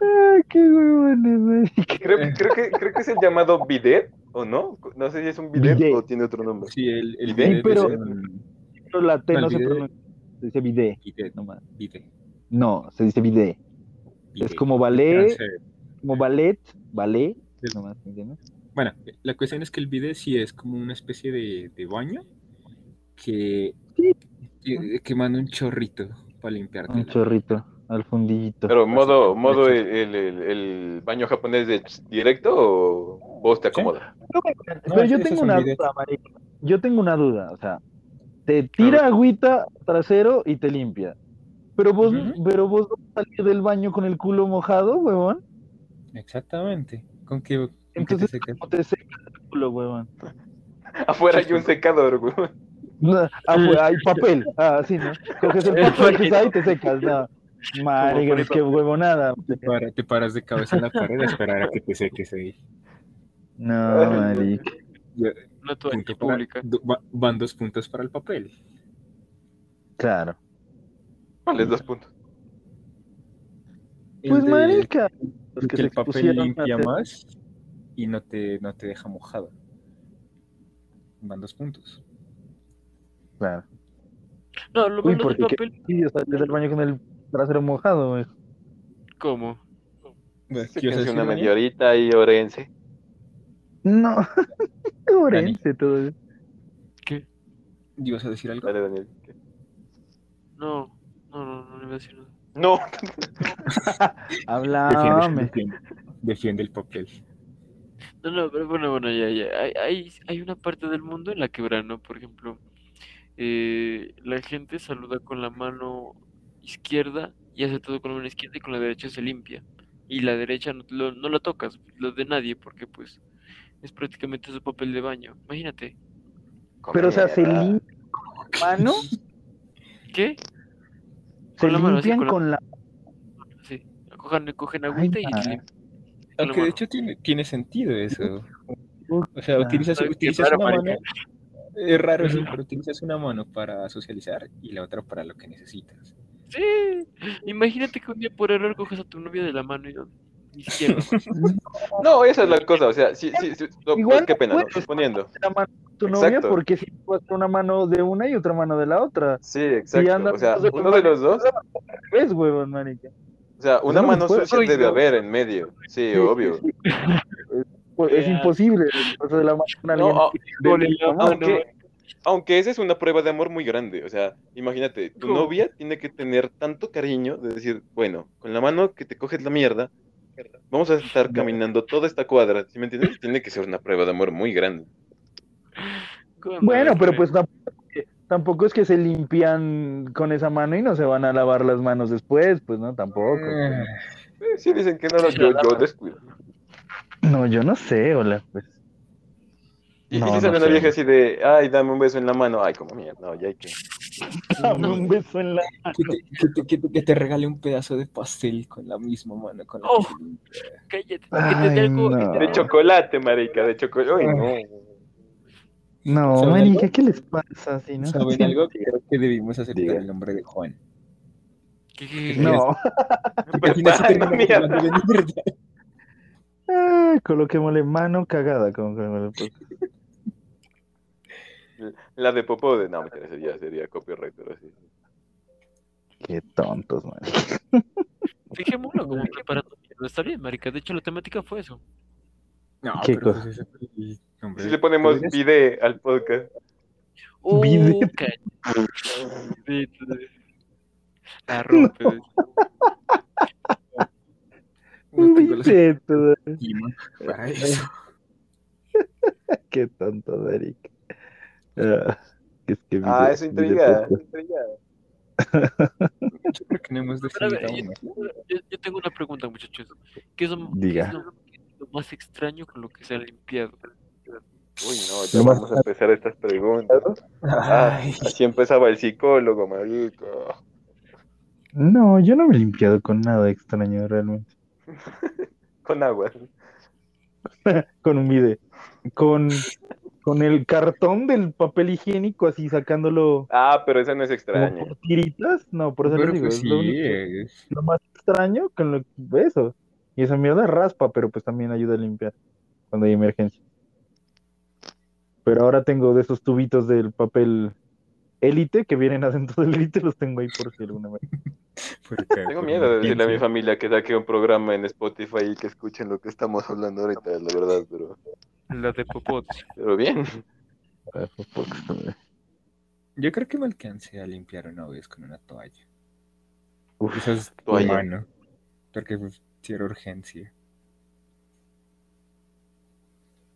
Speaker 1: Ay, qué huevones.
Speaker 4: Creo, creo, que, creo que es el llamado bidet, ¿o no? No sé si es un bidet,
Speaker 1: Bidet.
Speaker 4: o tiene otro nombre.
Speaker 2: Sí, el, el
Speaker 4: Sí,
Speaker 2: bidet
Speaker 1: pero-
Speaker 2: es un
Speaker 1: Pero la T
Speaker 2: No,
Speaker 1: se
Speaker 2: bidet.
Speaker 1: pronuncia, se dice bidet.
Speaker 2: bidet,
Speaker 1: No, más.
Speaker 2: bidet,
Speaker 1: no, se dice bidet.
Speaker 2: bidet.
Speaker 1: Es como ballet, como ballet, ballet,
Speaker 2: Sí.
Speaker 1: nomás, ¿me entiendes?
Speaker 2: Bueno, la cuestión es que el bidet sí es como una especie de, de baño que, que, que manda un chorrito para limpiarte.
Speaker 1: Un chorrito al fundillito.
Speaker 4: Pero modo, modo el, el, el- el baño japonés de directo o vos te acomodas.
Speaker 1: Pero yo tengo una duda, marica. Yo tengo una duda, o sea, te tira agüita trasero y te limpia. Pero vos,
Speaker 2: Ujú.
Speaker 1: pero vos vas a salir del baño con el culo mojado, huevón.
Speaker 2: Exactamente. ¿Con qué, con qué te
Speaker 1: Entonces,
Speaker 2: secas?
Speaker 1: ¿cómo te secas el culo, huevón?
Speaker 4: Afuera hay un secador, güey.
Speaker 1: No, ah, hay papel. Ah, sí, ¿no? Coges el papel que está ahí y te secas. No. Marica, es que huevonada.
Speaker 2: Te, para- te paras de cabeza en la pared a esperar a que te seques ahí.
Speaker 1: No, marica.
Speaker 3: Una toalla
Speaker 2: para-
Speaker 3: pública.
Speaker 2: van dos puntos para el papel.
Speaker 1: Claro.
Speaker 4: ¿Cuáles dos puntos?
Speaker 1: Pues,
Speaker 2: de-
Speaker 1: marica. Los
Speaker 2: que el papel limpia
Speaker 1: hacer-
Speaker 2: más y no te, no te deja mojado. Van dos puntos.
Speaker 1: Claro.
Speaker 3: No, lo
Speaker 1: Uy,
Speaker 3: del
Speaker 1: porque qué
Speaker 3: papel.
Speaker 1: fastidio salir del baño con el trasero mojado, güey.
Speaker 3: ¿Cómo?
Speaker 2: ¿Qué decir,
Speaker 4: una media horita y orense.
Speaker 1: No. Orense todo eso.
Speaker 3: ¿Qué?
Speaker 2: ¿Ibas a decir algo?
Speaker 4: Dale, Daniel. ¿qué?
Speaker 3: No, no, no, no le voy a decir nada.
Speaker 4: No.
Speaker 1: Háblame.
Speaker 2: defiende, defiende el papel.
Speaker 3: No, no, pero bueno, bueno, ya, ya. Hay, hay, hay una parte del mundo en la que verano, por ejemplo, eh, la gente saluda con la mano izquierda y hace todo con la mano izquierda y con la derecha se limpia. Y la derecha no, lo, no la tocas, lo de nadie, porque pues es prácticamente su papel de baño. Imagínate.
Speaker 1: Pero, o sea, se limpian con la mano,
Speaker 3: ¿Qué?
Speaker 1: se
Speaker 3: Con la mano, así, con la-
Speaker 1: con la...
Speaker 3: Sí. Cogen, cogen
Speaker 1: Ay,
Speaker 3: agüita y limpian.
Speaker 2: Aunque de hecho tiene, tiene sentido eso. O sea, utilizas, utilizas una mano. Es raro, sí, pero utilizas una mano para socializar y la otra para lo que necesitas.
Speaker 3: Sí. Imagínate que un día por error coges a tu novia de la mano y no, ni siquiera.
Speaker 4: No, esa es la cosa. O sea, sí, sí, sí, no,
Speaker 1: Igual
Speaker 4: qué pena, ¿no?
Speaker 1: puedes.
Speaker 4: Suponiendo.
Speaker 1: la mano de tu novia
Speaker 4: Exacto.
Speaker 1: porque si hacer una mano de una y otra mano de la otra.
Speaker 4: Sí, exacto. O sea, uno de los dos.
Speaker 1: ¿Ves, huevón, marica?
Speaker 4: O sea, una
Speaker 1: No,
Speaker 4: mano
Speaker 1: pues,
Speaker 4: sucia
Speaker 3: oye,
Speaker 4: debe haber en medio. Sí, obvio.
Speaker 1: Pues es imposible. O sea, de la alguien
Speaker 4: No, a-
Speaker 1: de
Speaker 3: Gol en
Speaker 1: la
Speaker 3: la
Speaker 1: mano.
Speaker 3: mano.
Speaker 4: aunque, aunque esa es una prueba de amor muy grande. O sea, imagínate, tu
Speaker 3: ¿Cómo?
Speaker 4: novia tiene que tener tanto cariño de decir, bueno, con la mano que te coges la mierda, vamos a estar caminando toda esta cuadra. ¿Sí me entiendes? Tiene que ser una prueba de amor muy grande.
Speaker 3: ¿Cómo
Speaker 1: Bueno,
Speaker 3: no,
Speaker 1: pero pues tampoco, es que- tampoco es que se limpian con esa mano y no se van a lavar las manos después, pues no, tampoco.
Speaker 2: Ah,
Speaker 4: Eh, sí dicen que no, yo, yo descuido.
Speaker 1: No, yo no sé, hola, pues.
Speaker 4: Y, y
Speaker 1: No,
Speaker 4: si
Speaker 1: no
Speaker 4: sale una
Speaker 1: sé.
Speaker 4: vieja así de, ay, dame un beso en la mano. Ay, como mierda, no, ya hay que.
Speaker 1: Dame un beso en la
Speaker 2: que, te, que, te, que te- que te regale un pedazo de pastel con la misma mano. Con la
Speaker 3: Oh. Cállate, que te
Speaker 1: Ay,
Speaker 3: dé algo.
Speaker 1: no.
Speaker 4: De chocolate, marica, de chocolate. Uy, no.
Speaker 1: No,
Speaker 2: ¿Saben
Speaker 1: marica,
Speaker 2: algo?
Speaker 1: ¿qué les pasa? Así, no?
Speaker 2: ¿Saben algo? Creo que debimos aceptar
Speaker 4: Diga.
Speaker 2: el nombre de Juan.
Speaker 3: que-
Speaker 1: No,
Speaker 4: Ay,
Speaker 1: coloquémosle mano cagada. Como que-
Speaker 4: La de popó de. No, sería, sería copyright, pero sí.
Speaker 1: Qué tontos, man.
Speaker 3: Fijémoslo como preparando. Está bien, marica. De hecho, la temática fue eso.
Speaker 2: No,
Speaker 1: ¿Qué
Speaker 2: pero
Speaker 1: cosa?
Speaker 2: pues.
Speaker 4: Si le ponemos video al podcast.
Speaker 1: Bidet.
Speaker 3: La rompe.
Speaker 2: No tengo la para eso.
Speaker 1: Qué tonto, Eric. Ah, es que
Speaker 4: Ah,
Speaker 1: video-
Speaker 4: eso intriga.
Speaker 1: video podcast.
Speaker 4: intriga.
Speaker 2: Yo creo que no hemos
Speaker 3: Pero a ver,
Speaker 2: definido
Speaker 3: yo, yo- tengo una pregunta, muchachos. ¿Qué es lo, qué
Speaker 1: Diga.
Speaker 3: es lo- qué es lo más extraño con lo que se ha limpiado?
Speaker 4: Uy, no, ya vamos a empezar estas preguntas. Ah,
Speaker 2: Ay,
Speaker 4: así empezaba el psicólogo, marica.
Speaker 1: No, yo no me he limpiado con nada extraño realmente.
Speaker 4: Con agua.
Speaker 1: con un. Con, con el cartón del papel higiénico, así sacándolo
Speaker 4: Ah, pero esa no es
Speaker 1: como
Speaker 4: extraña.
Speaker 1: por tiritas. No, por eso
Speaker 2: Pero
Speaker 1: digo,
Speaker 2: pues
Speaker 1: es
Speaker 2: sí,
Speaker 1: lo, único-
Speaker 2: es-
Speaker 1: lo más extraño con lo eso. Y esa mierda raspa, pero pues también ayuda a limpiar cuando hay emergencia. Pero ahora tengo de esos tubitos del papel élite que vienen adentro del élite, los tengo ahí por si alguna vez.
Speaker 4: Tengo miedo de decirle a mi familia que saque un programa en Spotify y que escuchen lo que estamos hablando ahorita, la verdad, pero,
Speaker 3: La de Popotes.
Speaker 4: pero bien.
Speaker 1: Pues, porque-
Speaker 2: Yo creo que me alcancé a limpiar una vez con una toalla.
Speaker 1: Uf,
Speaker 2: Eso es
Speaker 4: Toalla.
Speaker 2: humano. Porque pues, era urgencia.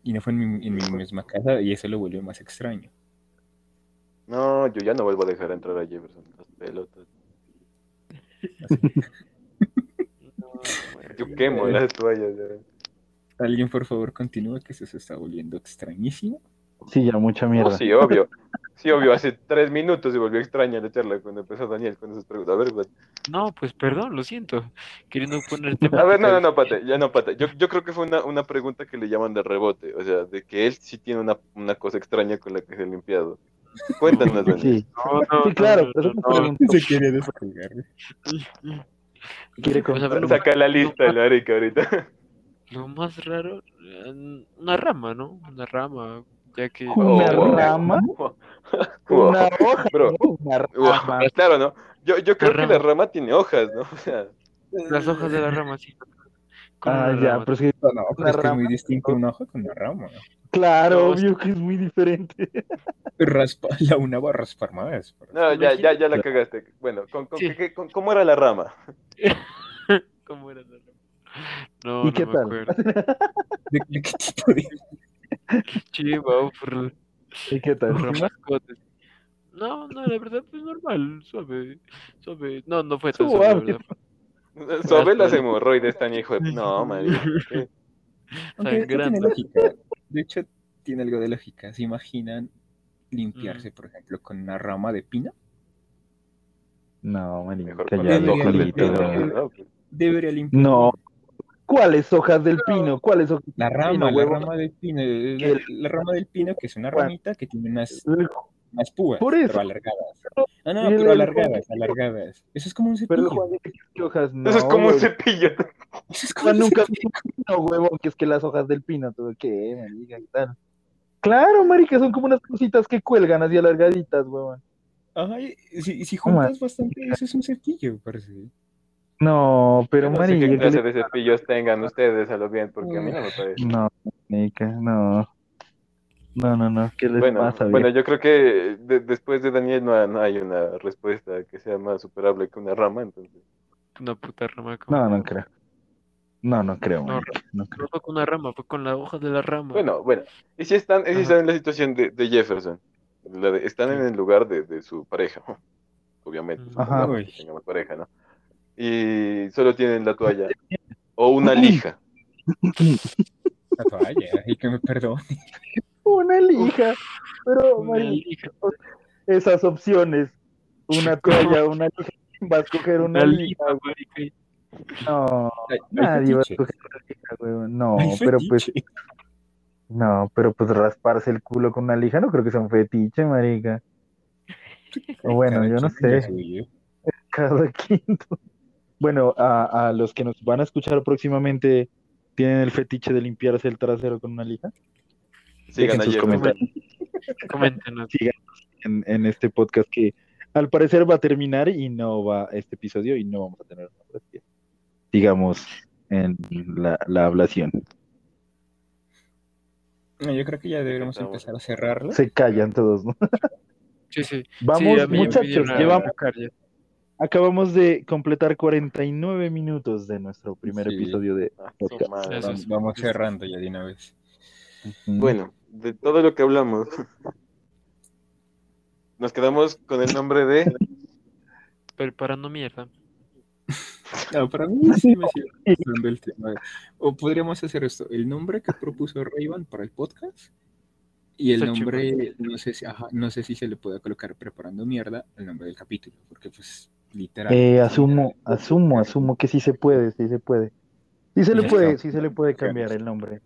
Speaker 2: Y no fue en mi, en mi misma casa y eso lo volvió más extraño.
Speaker 4: No, yo ya no vuelvo a dejar entrar a Jefferson. Las pelotas.
Speaker 3: No, bueno.
Speaker 4: Yo quemo las toallas. ya.
Speaker 2: Alguien, por favor, continúa que eso se está volviendo extrañísimo.
Speaker 1: sí, ya mucha
Speaker 4: No,
Speaker 1: mierda.
Speaker 4: sí, obvio. Sí, obvio. Hace tres minutos se volvió extraña la charla cuando empezó Daniel con esas preguntas. A ver?
Speaker 3: No, pues perdón, lo siento. Queriendo poner tema.
Speaker 4: A ver, no, no, no, pate, ya no, pate. Yo, yo creo que fue una, una pregunta que le llaman de rebote, o sea, de que él sí tiene una, una cosa extraña con la que se ha limpiado. Cuéntanos.
Speaker 1: Sí,
Speaker 3: No, no,
Speaker 1: sí, claro,
Speaker 3: no,
Speaker 1: pero
Speaker 3: no.
Speaker 2: Se quiere descolgar.
Speaker 1: Quiere
Speaker 3: Pues,
Speaker 4: Saca la lista, Arica, ahorita.
Speaker 3: lo más raro, eh, una rama, ¿no? Una rama, ya que...
Speaker 1: ¿Una
Speaker 4: Oh,
Speaker 1: rama?
Speaker 4: Wow.
Speaker 1: Una hoja,
Speaker 4: Bro.
Speaker 1: una
Speaker 4: Wow,
Speaker 1: rama.
Speaker 4: Claro, ¿no? Yo, yo creo que
Speaker 3: rama.
Speaker 4: la rama tiene hojas, ¿no? O sea,
Speaker 3: Las hojas de la rama, sí. Con
Speaker 1: Ah,
Speaker 3: una
Speaker 1: ya,
Speaker 3: rama.
Speaker 1: pero es que,
Speaker 2: No, no, pero es que es muy distinto una hoja con una rama.
Speaker 1: claro,
Speaker 3: No,
Speaker 1: obvio que es muy diferente.
Speaker 2: Raspa, la una va a raspar más.
Speaker 4: no, ya, ya, ya la cagaste. Bueno, ¿con, con
Speaker 3: Sí.
Speaker 4: qué- qué- con- ¿cómo era la rama?
Speaker 3: ¿Cómo era la rama? No,
Speaker 1: ¿Y
Speaker 3: no
Speaker 1: qué
Speaker 3: me
Speaker 1: tal?
Speaker 3: acuerdo.
Speaker 2: ¿De, de qué tipo de.?
Speaker 3: Chiva, por
Speaker 1: ¿Y qué tal?
Speaker 3: por
Speaker 1: ¿Sí,
Speaker 3: mascotes. No, no, la verdad, pues normal, suave, suave. No, no fue tan
Speaker 1: Suave.
Speaker 3: La.
Speaker 4: Sobre las hemorroides tan hijo de... No,
Speaker 2: lógica. De hecho, tiene algo de lógica. ¿Se imaginan limpiarse, por ejemplo, con una rama de pino?
Speaker 1: No,
Speaker 4: las
Speaker 2: Debería
Speaker 4: hojas del
Speaker 1: listo,
Speaker 2: limpiar. Debería limpiar.
Speaker 1: No. ¿Cuáles hojas del pino? ¿Cuáles hojas
Speaker 2: La
Speaker 1: del
Speaker 2: rama,
Speaker 1: pino,
Speaker 2: la rama del pino. eh,
Speaker 1: Que-
Speaker 2: La, la rama del pino, que es una ramita que tiene unas, unas púas,
Speaker 1: Por eso.
Speaker 2: pero alargadas. No, no, pero
Speaker 1: el-
Speaker 2: alargadas, alargadas. Eso es como un
Speaker 1: Pero
Speaker 2: cepillo.
Speaker 1: Juan, ¿qué hojas? No,
Speaker 4: Eso es como un cepillo.
Speaker 2: Eso es como
Speaker 1: Juan,
Speaker 2: un
Speaker 1: nunca
Speaker 2: cepillo.
Speaker 1: vi un pino, huevón, que es que las hojas del pino, todo qué, marica, ¿qué tal? Claro, marica, son como unas cositas que cuelgan así alargaditas, huevón.
Speaker 2: Ay, si, si juntas bastante, eso es un cepillo, parece.
Speaker 1: No, pero
Speaker 4: no sé
Speaker 1: marica,
Speaker 4: qué
Speaker 1: ¿qué
Speaker 4: clase de cepillos tengan ustedes a lo bien, porque a mí no me parece.
Speaker 1: No, marica, no. No, no, no, ¿qué les
Speaker 4: Bueno,
Speaker 1: pasa,
Speaker 4: bueno, yo creo que de- después de Daniel no, no hay una respuesta que sea más superable que una rama, entonces.
Speaker 3: Una puta rama. como-
Speaker 1: No, no creo. No, no creo,
Speaker 3: No,
Speaker 1: no creo.
Speaker 3: No fue con una rama, fue con la hoja de la rama.
Speaker 4: Bueno, bueno. Y si están, y si
Speaker 3: Ajá.
Speaker 4: están en la situación de, de Jefferson, la de- están en el lugar de, de su pareja, obviamente,
Speaker 3: Ajá.
Speaker 4: supongamos
Speaker 2: Uy.
Speaker 4: que pareja, ¿no? Y solo tienen la toalla o una lija.
Speaker 2: La toalla, y que me perdone.
Speaker 1: Una lija, pero,
Speaker 3: Una lija.
Speaker 1: esas opciones, una toalla, una lija, vas a escoger una
Speaker 3: Una
Speaker 1: lija, güey. No,
Speaker 2: Hay- hay
Speaker 1: nadie va a escoger una lija, güey. No,
Speaker 2: Hay
Speaker 1: pero pues, no, pero pues rasparse el culo con una lija no creo que sea un fetiche, marica. O bueno, yo no sé, cada quinto. Bueno, a, a los que nos van a escuchar próximamente, ¿tienen el fetiche de limpiarse el trasero con una lija?
Speaker 4: Sigan
Speaker 1: Dejen sus comentarios
Speaker 3: Coméntenos.
Speaker 1: en, en este podcast que al parecer va a terminar y no va este episodio y no vamos a tener una. Digamos en la, la ablación.
Speaker 2: No, yo creo que ya deberíamos empezar a cerrarlo.
Speaker 1: Se callan todos, ¿no?
Speaker 3: Sí, sí.
Speaker 1: Vamos,
Speaker 3: Sí,
Speaker 1: muchachos, llevamos, acabamos de completar 49 minutos de nuestro primer
Speaker 2: Sí.
Speaker 1: episodio de
Speaker 4: Ah,
Speaker 1: podcast.
Speaker 3: Eso
Speaker 2: Vamos, cerrando ya de una vez.
Speaker 4: Bueno, de todo lo que hablamos, nos quedamos con el nombre de.
Speaker 3: Preparando mierda.
Speaker 2: No, para mí sí me sigue gustando el tema. O podríamos hacer esto: el nombre que propuso Rayban para el podcast y el nombre, no sé, si, ajá, no sé si se le puede colocar preparando mierda el nombre del capítulo, porque pues literal.
Speaker 1: Eh, asumo, asumo, asumo que sí se puede, sí se puede. Sí se le puede, sí se le puede cambiar el nombre.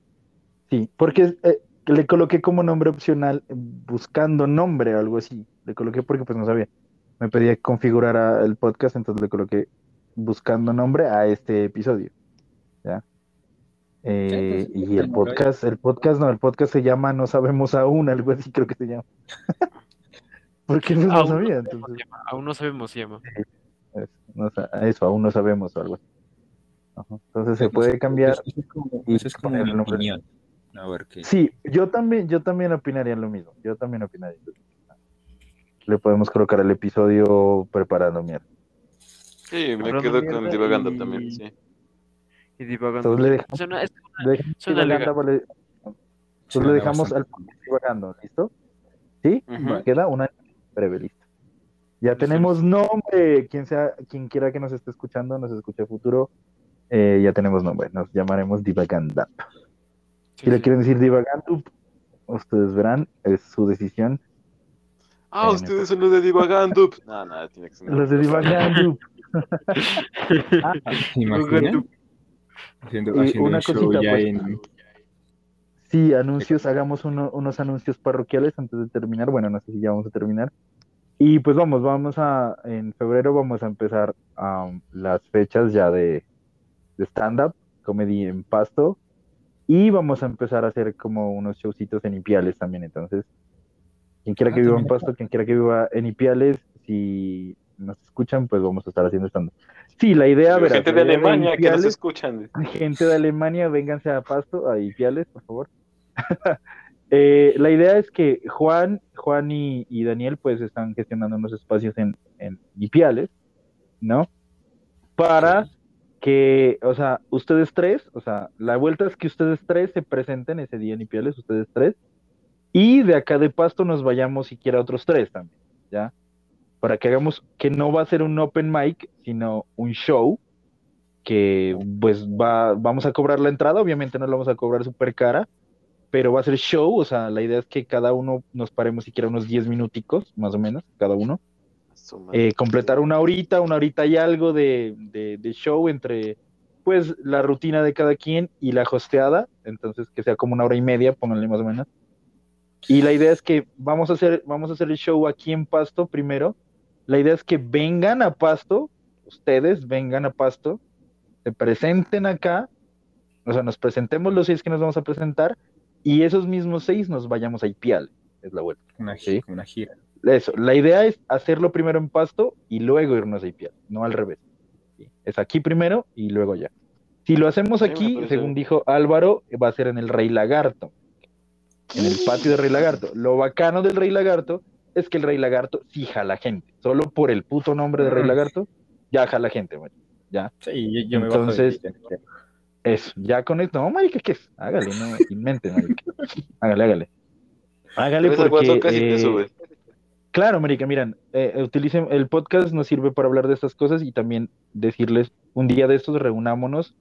Speaker 1: Sí, porque eh, le coloqué como nombre opcional eh, buscando nombre o algo así. Le coloqué porque pues no sabía. Me pedía configurar a- el podcast, entonces le coloqué buscando nombre a este episodio. ¿Ya? Eh,
Speaker 2: pues,
Speaker 1: y el
Speaker 2: no,
Speaker 1: podcast, el podcast no, el podcast se llama No sabemos aún, algo así creo que se llama. Porque no, no
Speaker 3: Aún
Speaker 1: sabía,
Speaker 3: sabemos,
Speaker 1: entonces
Speaker 3: llama, aún no sabemos, se llama.
Speaker 1: no eso aún no sabemos o algo así. Entonces se
Speaker 2: Eso-
Speaker 1: puede cambiar.
Speaker 2: Eso es como,
Speaker 1: y
Speaker 2: eso es como
Speaker 1: poner
Speaker 2: mi
Speaker 1: el nombre.
Speaker 2: Opinión. A ver qué.
Speaker 1: Sí, yo también, yo también opinaría lo mismo. Yo también opinaría. lo mismo. Le podemos colocar el episodio preparando mierda.
Speaker 4: Sí, me
Speaker 3: Hablando
Speaker 4: quedo con divagando
Speaker 3: y-
Speaker 4: también, sí.
Speaker 3: Y divagando.
Speaker 1: Entonces le dejamos,
Speaker 3: Suena- es- suena
Speaker 1: divagando, vale. Entonces
Speaker 2: Suena
Speaker 1: le dejamos al divagando, ¿listo? ¿Sí?
Speaker 4: Ujú.
Speaker 1: Queda una breve lista. Ya
Speaker 3: Listo,
Speaker 1: tenemos nombre. Quien sea, quien quiera que nos esté escuchando, nos escuche a futuro, eh, ya tenemos nombre. Nos llamaremos Divaganda. Si le quieren decir Divagando, ustedes verán, es su decisión.
Speaker 4: Ah,
Speaker 1: Eh,
Speaker 4: ustedes son los de divagando. No, no, tiene que ser.
Speaker 1: Los de Divagando. Ah.
Speaker 2: Haciendo,
Speaker 1: Y una
Speaker 2: un
Speaker 1: cosita, pues.
Speaker 2: en.
Speaker 1: Sí, anuncios, hagamos uno- unos anuncios parroquiales antes de terminar. Bueno, no sé si ya vamos a terminar. Y pues vamos, vamos a, en febrero vamos a empezar am, las fechas ya de, de stand-up, comedy en Pasto. Y vamos a empezar a hacer como unos showcitos en Ipiales también. Entonces, quien quiera
Speaker 2: Ah,
Speaker 1: que viva en. Pasto, quien quiera que viva en Ipiales, si nos escuchan, pues vamos a estar haciendo stand-up. Sí, la idea, verás,
Speaker 4: gente
Speaker 1: la
Speaker 4: de Alemania que nos escuchan.
Speaker 1: Gente de Alemania, vénganse a Pasto, a Ipiales, por favor. Eh, la idea es que Juan, Juan y, y Daniel pues están gestionando unos espacios en, en Ipiales, ¿no? Para que, o sea, ustedes tres, o sea, la vuelta es que ustedes tres se presenten ese día en Ipiales, ustedes tres, y de acá de Pasto nos vayamos siquiera otros tres también, ¿ya? Para que hagamos, que no va a ser un open mic, sino un show, que pues va, vamos a cobrar la entrada, obviamente no la vamos a cobrar súper cara, pero va a ser show, o sea, la idea es que cada uno nos paremos siquiera unos 10 minuticos, más o menos, cada uno. Eh, completar una horita, una horita y algo de, de- de show entre, pues, la rutina de cada quien y la hosteada, entonces que sea como una hora y media, pónganle más o menos. Y la idea es que vamos a hacer, vamos a hacer el show aquí en Pasto primero. La idea es que vengan a Pasto, ustedes vengan a Pasto, se presenten acá, o sea, nos presentemos los seis que nos vamos a presentar, y esos mismos seis nos vayamos a Ipial, es la vuelta.
Speaker 2: Una,
Speaker 1: Sí.
Speaker 2: una gira.
Speaker 1: Eso, la idea es hacerlo primero en Pasto y luego irnos a Ipial, no al revés. Sí, Es aquí primero y luego allá. Si lo hacemos aquí, según dijo Álvaro, va a ser en el Rey Lagarto, en el patio del Rey Lagarto. Lo bacano del Rey Lagarto es que el Rey Lagarto sí jala gente. Solo por el puto nombre de Rey
Speaker 2: Mm.
Speaker 1: Lagarto, ya jala gente, man. Ya.
Speaker 2: Sí, yo, yo me bajo de
Speaker 1: Entonces,
Speaker 2: creo.
Speaker 1: Eso, ya con esto. No, marica, ¿qué es? Hágale, no, invente, marica. Hágale, hágale. Hágale porque...
Speaker 4: Te
Speaker 1: eh,
Speaker 4: sube.
Speaker 1: Claro, Marica, miran, eh, utilicen, el podcast nos sirve para hablar de estas cosas y también decirles, un día de estos reunámonos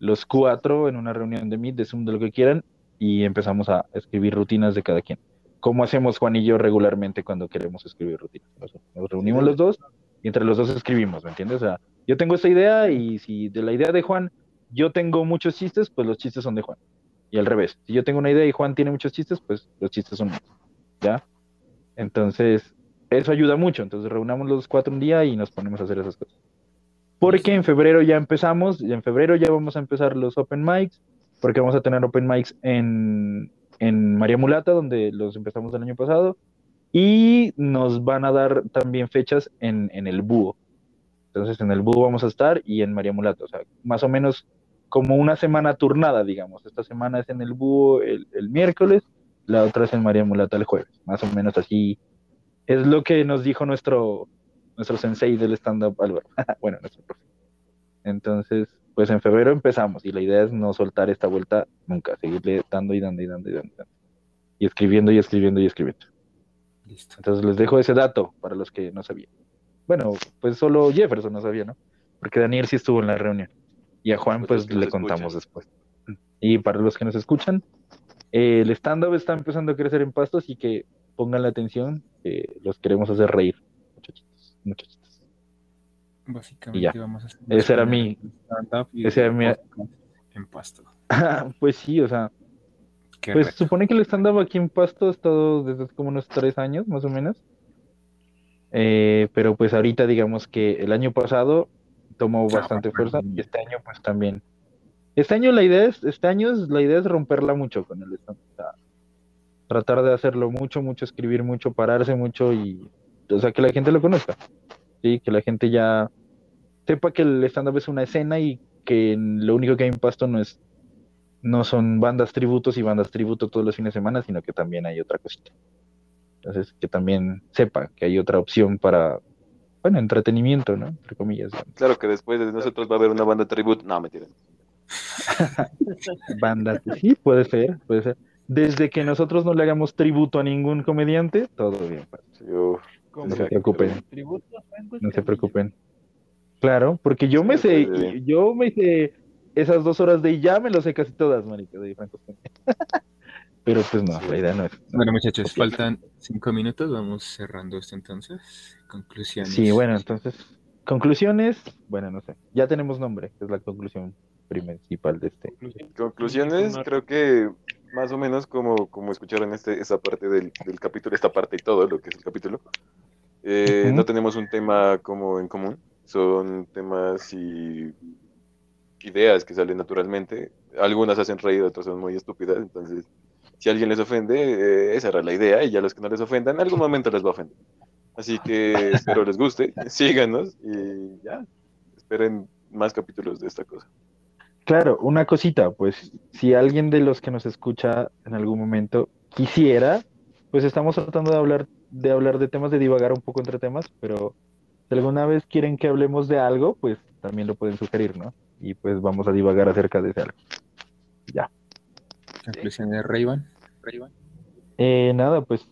Speaker 1: los cuatro en una reunión de Meet, de Zoom, de lo que quieran, y empezamos a escribir rutinas de cada quien. Como hacemos Juan y yo regularmente cuando queremos escribir rutinas. Nos reunimos los dos y entre los dos escribimos, ¿me entiendes? O sea, yo tengo esta idea y si de la idea de Juan yo tengo muchos chistes, pues los chistes son de Juan. Y al revés, si yo tengo una idea y Juan tiene muchos chistes, pues los chistes son míos. ¿Ya? Entonces, eso ayuda mucho. Entonces, reunamos los cuatro un día y nos ponemos a hacer esas cosas. Porque en febrero ya empezamos, y en febrero ya vamos a empezar los open mics, porque vamos a tener open mics en, en María Mulata, donde los empezamos el año pasado, y nos van a dar también fechas en, en el Búho. Entonces, en el Búho vamos a estar y en María Mulata, o sea, más o menos como una semana turnada, digamos. Esta semana es en el Búho el, el miércoles, la otra es en María Mulata el jueves, más o menos así. Es lo que nos dijo nuestro, nuestro sensei del stand-up, Álvaro. bueno, nuestro profe. Entonces, pues en febrero empezamos y la idea es no soltar esta vuelta nunca, seguirle dando y dando y dando y dando. y dando. Y escribiendo y escribiendo y escribiendo.
Speaker 2: Listo.
Speaker 1: Entonces les dejo ese dato para los que no sabían. Bueno, pues solo Jefferson no sabía, ¿no? Porque Daniel sí estuvo en la reunión. Y a Juan
Speaker 4: Pues
Speaker 1: pues le contamos
Speaker 4: escuchan.
Speaker 1: después. Y para los que nos escuchan, eh, el stand-up está empezando a crecer en Pasto, así que pongan la atención, que los queremos hacer reír, muchachitos, muchachitos.
Speaker 2: Básicamente vamos a hacer
Speaker 1: Ese era mi- ese era mi-
Speaker 2: en pasto.
Speaker 1: pues sí, o sea,
Speaker 2: Qué
Speaker 1: Pues
Speaker 2: reto.
Speaker 1: supone que el stand-up aquí en Pasto ha estado desde como unos tres años, más o menos. Eh, pero pues ahorita digamos que el año pasado tomó
Speaker 2: Ah,
Speaker 1: bastante fuerza y este año pues también. Este año la idea es, este año es- la idea es romperla mucho con el stand-up. O sea, tratar de hacerlo mucho, mucho, escribir mucho, pararse mucho y, o sea, que la gente lo conozca. Sí, que la gente ya sepa que el stand-up es una escena y que lo único que hay en Pasto no es no son bandas tributos y bandas tributo todos los fines de semana, sino que también hay otra cosita. Entonces, que también sepa que hay otra opción para, bueno, entretenimiento, ¿no? Entre comillas.
Speaker 4: Claro que después de nosotros va a haber una banda tributo. No, mentira.
Speaker 1: Bandas, sí, puede ser, puede ser. Desde que nosotros no le hagamos tributo a ningún comediante, todo bien. pues,
Speaker 4: uf.
Speaker 1: No se preocupen, no se preocupen. Claro, porque yo me sé,
Speaker 4: bien.
Speaker 1: yo me sé esas dos horas de ya me lo sé casi todas, marica, de Franco. Pero pues no, la idea no es.
Speaker 2: Bueno, muchachos, faltan cinco minutos. Vamos cerrando esto entonces. Conclusiones.
Speaker 1: Sí, bueno, entonces, conclusiones, bueno, no sé, ya tenemos nombre, es la conclusión principal de este.
Speaker 4: Conclusiones, creo que más o menos como, como escucharon este, esa parte del, del capítulo, esta parte y todo lo que es el capítulo, eh,
Speaker 1: Ujú.
Speaker 4: no tenemos un tema como en común, son temas y ideas que salen naturalmente. Algunas hacen reír, otras son muy estúpidas, entonces si alguien les ofende, eh, esa era la idea, y ya los que no les ofendan, en algún momento les va a ofender. Así que espero les guste, síganos y ya, esperen más capítulos de esta cosa.
Speaker 1: Claro, una cosita, pues si alguien de los que nos escucha en algún momento quisiera, pues estamos tratando de hablar de hablar de temas, de divagar un poco entre temas, pero si alguna vez quieren que hablemos de algo, pues también lo pueden sugerir, ¿no? Y pues vamos a divagar acerca de ese algo.
Speaker 2: Conclusiones de Rayban.
Speaker 1: Eh, nada, pues,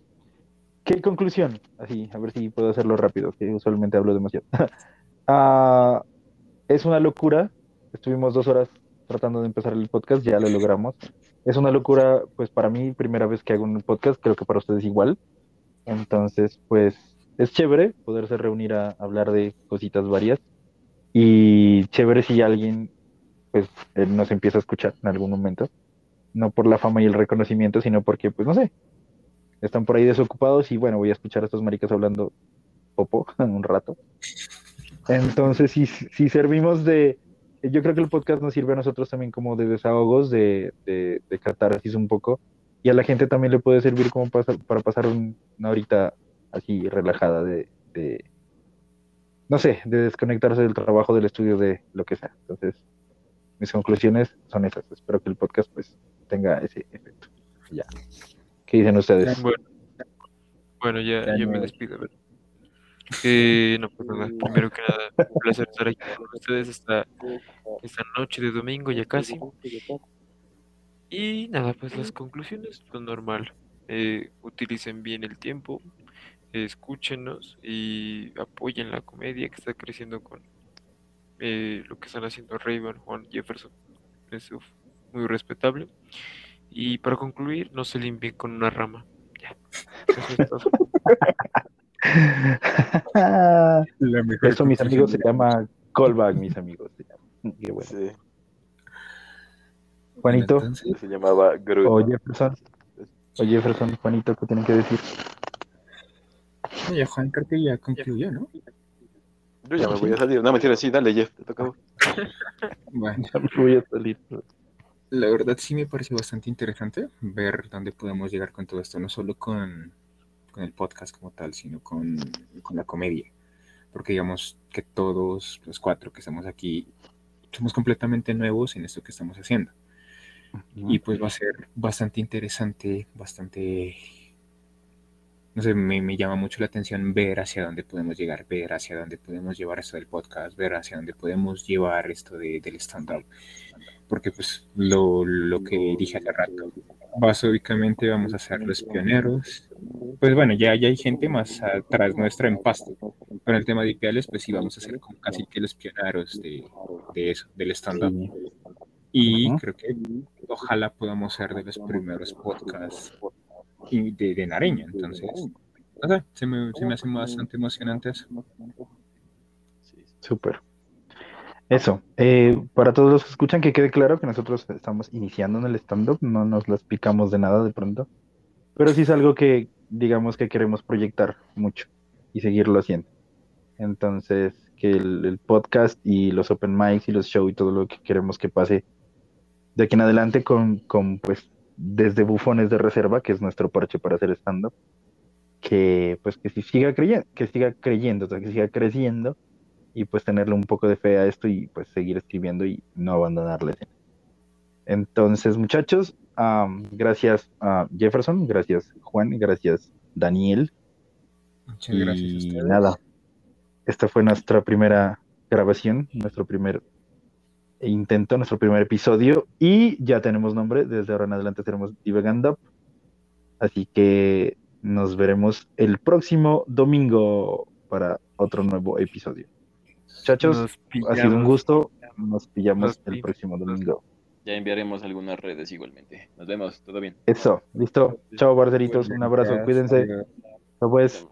Speaker 1: ¿qué conclusión? Así, a ver si puedo hacerlo rápido, que usualmente hablo demasiado. Ah, es una locura. Estuvimos dos horas tratando de empezar el podcast, ya lo logramos. Es una locura, pues para mí, primera vez que hago un podcast, creo que para ustedes igual. Entonces, pues, es chévere poderse reunir a hablar de cositas varias. Y chévere si alguien, pues, eh, nos empieza a escuchar en algún momento no por la fama y el reconocimiento, sino porque, pues no sé, están por ahí desocupados y bueno, voy a escuchar a estos maricas hablando popo en un rato. Entonces, si, si servimos de, yo creo que el podcast nos sirve a nosotros también como de desahogos, de, de, de catarsis un poco, y a la gente también le puede servir como para, para pasar un- una horita así relajada de, de, no sé, de desconectarse del trabajo, del estudio, de lo que sea. Entonces, mis conclusiones son esas. Espero que el podcast pues tenga ese efecto. Ya. ¿Qué dicen ustedes?
Speaker 3: Bueno, bueno ya,
Speaker 1: ya
Speaker 3: me despido. a ver. Eh, no, pues nada, primero que nada, un placer estar aquí con ustedes esta, esta noche de domingo ya casi. Y nada, pues las conclusiones, lo normal. Eh, utilicen bien el tiempo, escúchenos y apoyen la comedia que está creciendo con eh, lo que están haciendo Rayban, Juan Jefferson. Es muy respetable. Y para concluir, no se limpien con una rama. Ya. Eso es todo.
Speaker 2: La mejor
Speaker 1: Eso, mis amigos, se llama callback, mis amigos. se llama. Qué bueno.
Speaker 4: Sí,
Speaker 1: Juanito,
Speaker 2: Entonces,
Speaker 4: se llamaba Groot.
Speaker 1: o Jefferson, o Jefferson, Juanito, ¿qué tienen que decir?
Speaker 2: no, ya Juan creo que ya concluyó, ¿no?
Speaker 4: Yo ya me voy a salir. No, mentira, sí, dale, Jeff, te toca.
Speaker 2: Bueno,
Speaker 1: Ya me voy a salir.
Speaker 2: la verdad sí me pareció bastante interesante ver dónde podemos llegar con todo esto, no solo con, con el podcast como tal, sino con, con la comedia. Porque digamos que todos los cuatro que estamos aquí somos completamente nuevos en esto que estamos haciendo. Y pues va a ser bastante interesante, bastante, no sé, me, me llama mucho la atención ver hacia dónde podemos llegar, ver hacia dónde podemos llevar esto del podcast, ver hacia dónde podemos llevar esto de- del stand-up. Porque pues lo, lo que dije hace rato, básicamente vamos a ser los pioneros. Pues bueno, ya, ya hay gente más atrás nuestra en pasto. Pero el tema de ideales, pues sí, vamos a ser como casi que los pioneros de, de eso, del stand-up.
Speaker 1: Sí.
Speaker 2: Y
Speaker 1: Ujú.
Speaker 2: creo que ojalá podamos ser de los primeros podcasts y de, de Nareña. Entonces, no sé, se me, se me hace bastante emocionante eso.
Speaker 4: Sí.
Speaker 1: Súper. Eso, eh, para todos los que escuchan, que quede claro que nosotros estamos iniciando en el stand-up, no nos las picamos de nada de pronto, pero sí es algo que digamos que queremos proyectar mucho y seguirlo haciendo. Entonces, que el, podcast y los open mics y los shows y todo lo que queremos que pase de aquí en adelante con, con pues desde bufones de reserva, que es nuestro parche para hacer stand-up, que pues que si siga creyendo, que siga creyendo, o sea, que siga creciendo y pues tenerle un poco de fe a esto y pues seguir escribiendo y no abandonarle. Entonces, muchachos, am, gracias a Jefferson, gracias Juan, gracias Daniel.
Speaker 2: Muchas gracias a
Speaker 1: Y
Speaker 2: ustedes.
Speaker 1: nada, esta fue nuestra primera grabación, nuestro primer intento, nuestro primer episodio y ya tenemos nombre, desde ahora en adelante tenemos Divagand Up. Así que nos veremos el próximo domingo para otro nuevo episodio. Muchachos,
Speaker 3: Nos
Speaker 1: ha sido un gusto. Nos pillamos
Speaker 3: Nos
Speaker 1: el próximo domingo.
Speaker 4: Ya enviaremos algunas redes igualmente. Nos vemos, todo bien.
Speaker 1: Eso, listo. Chao, barceritos. Un abrazo. Cuídense. Chao, pues.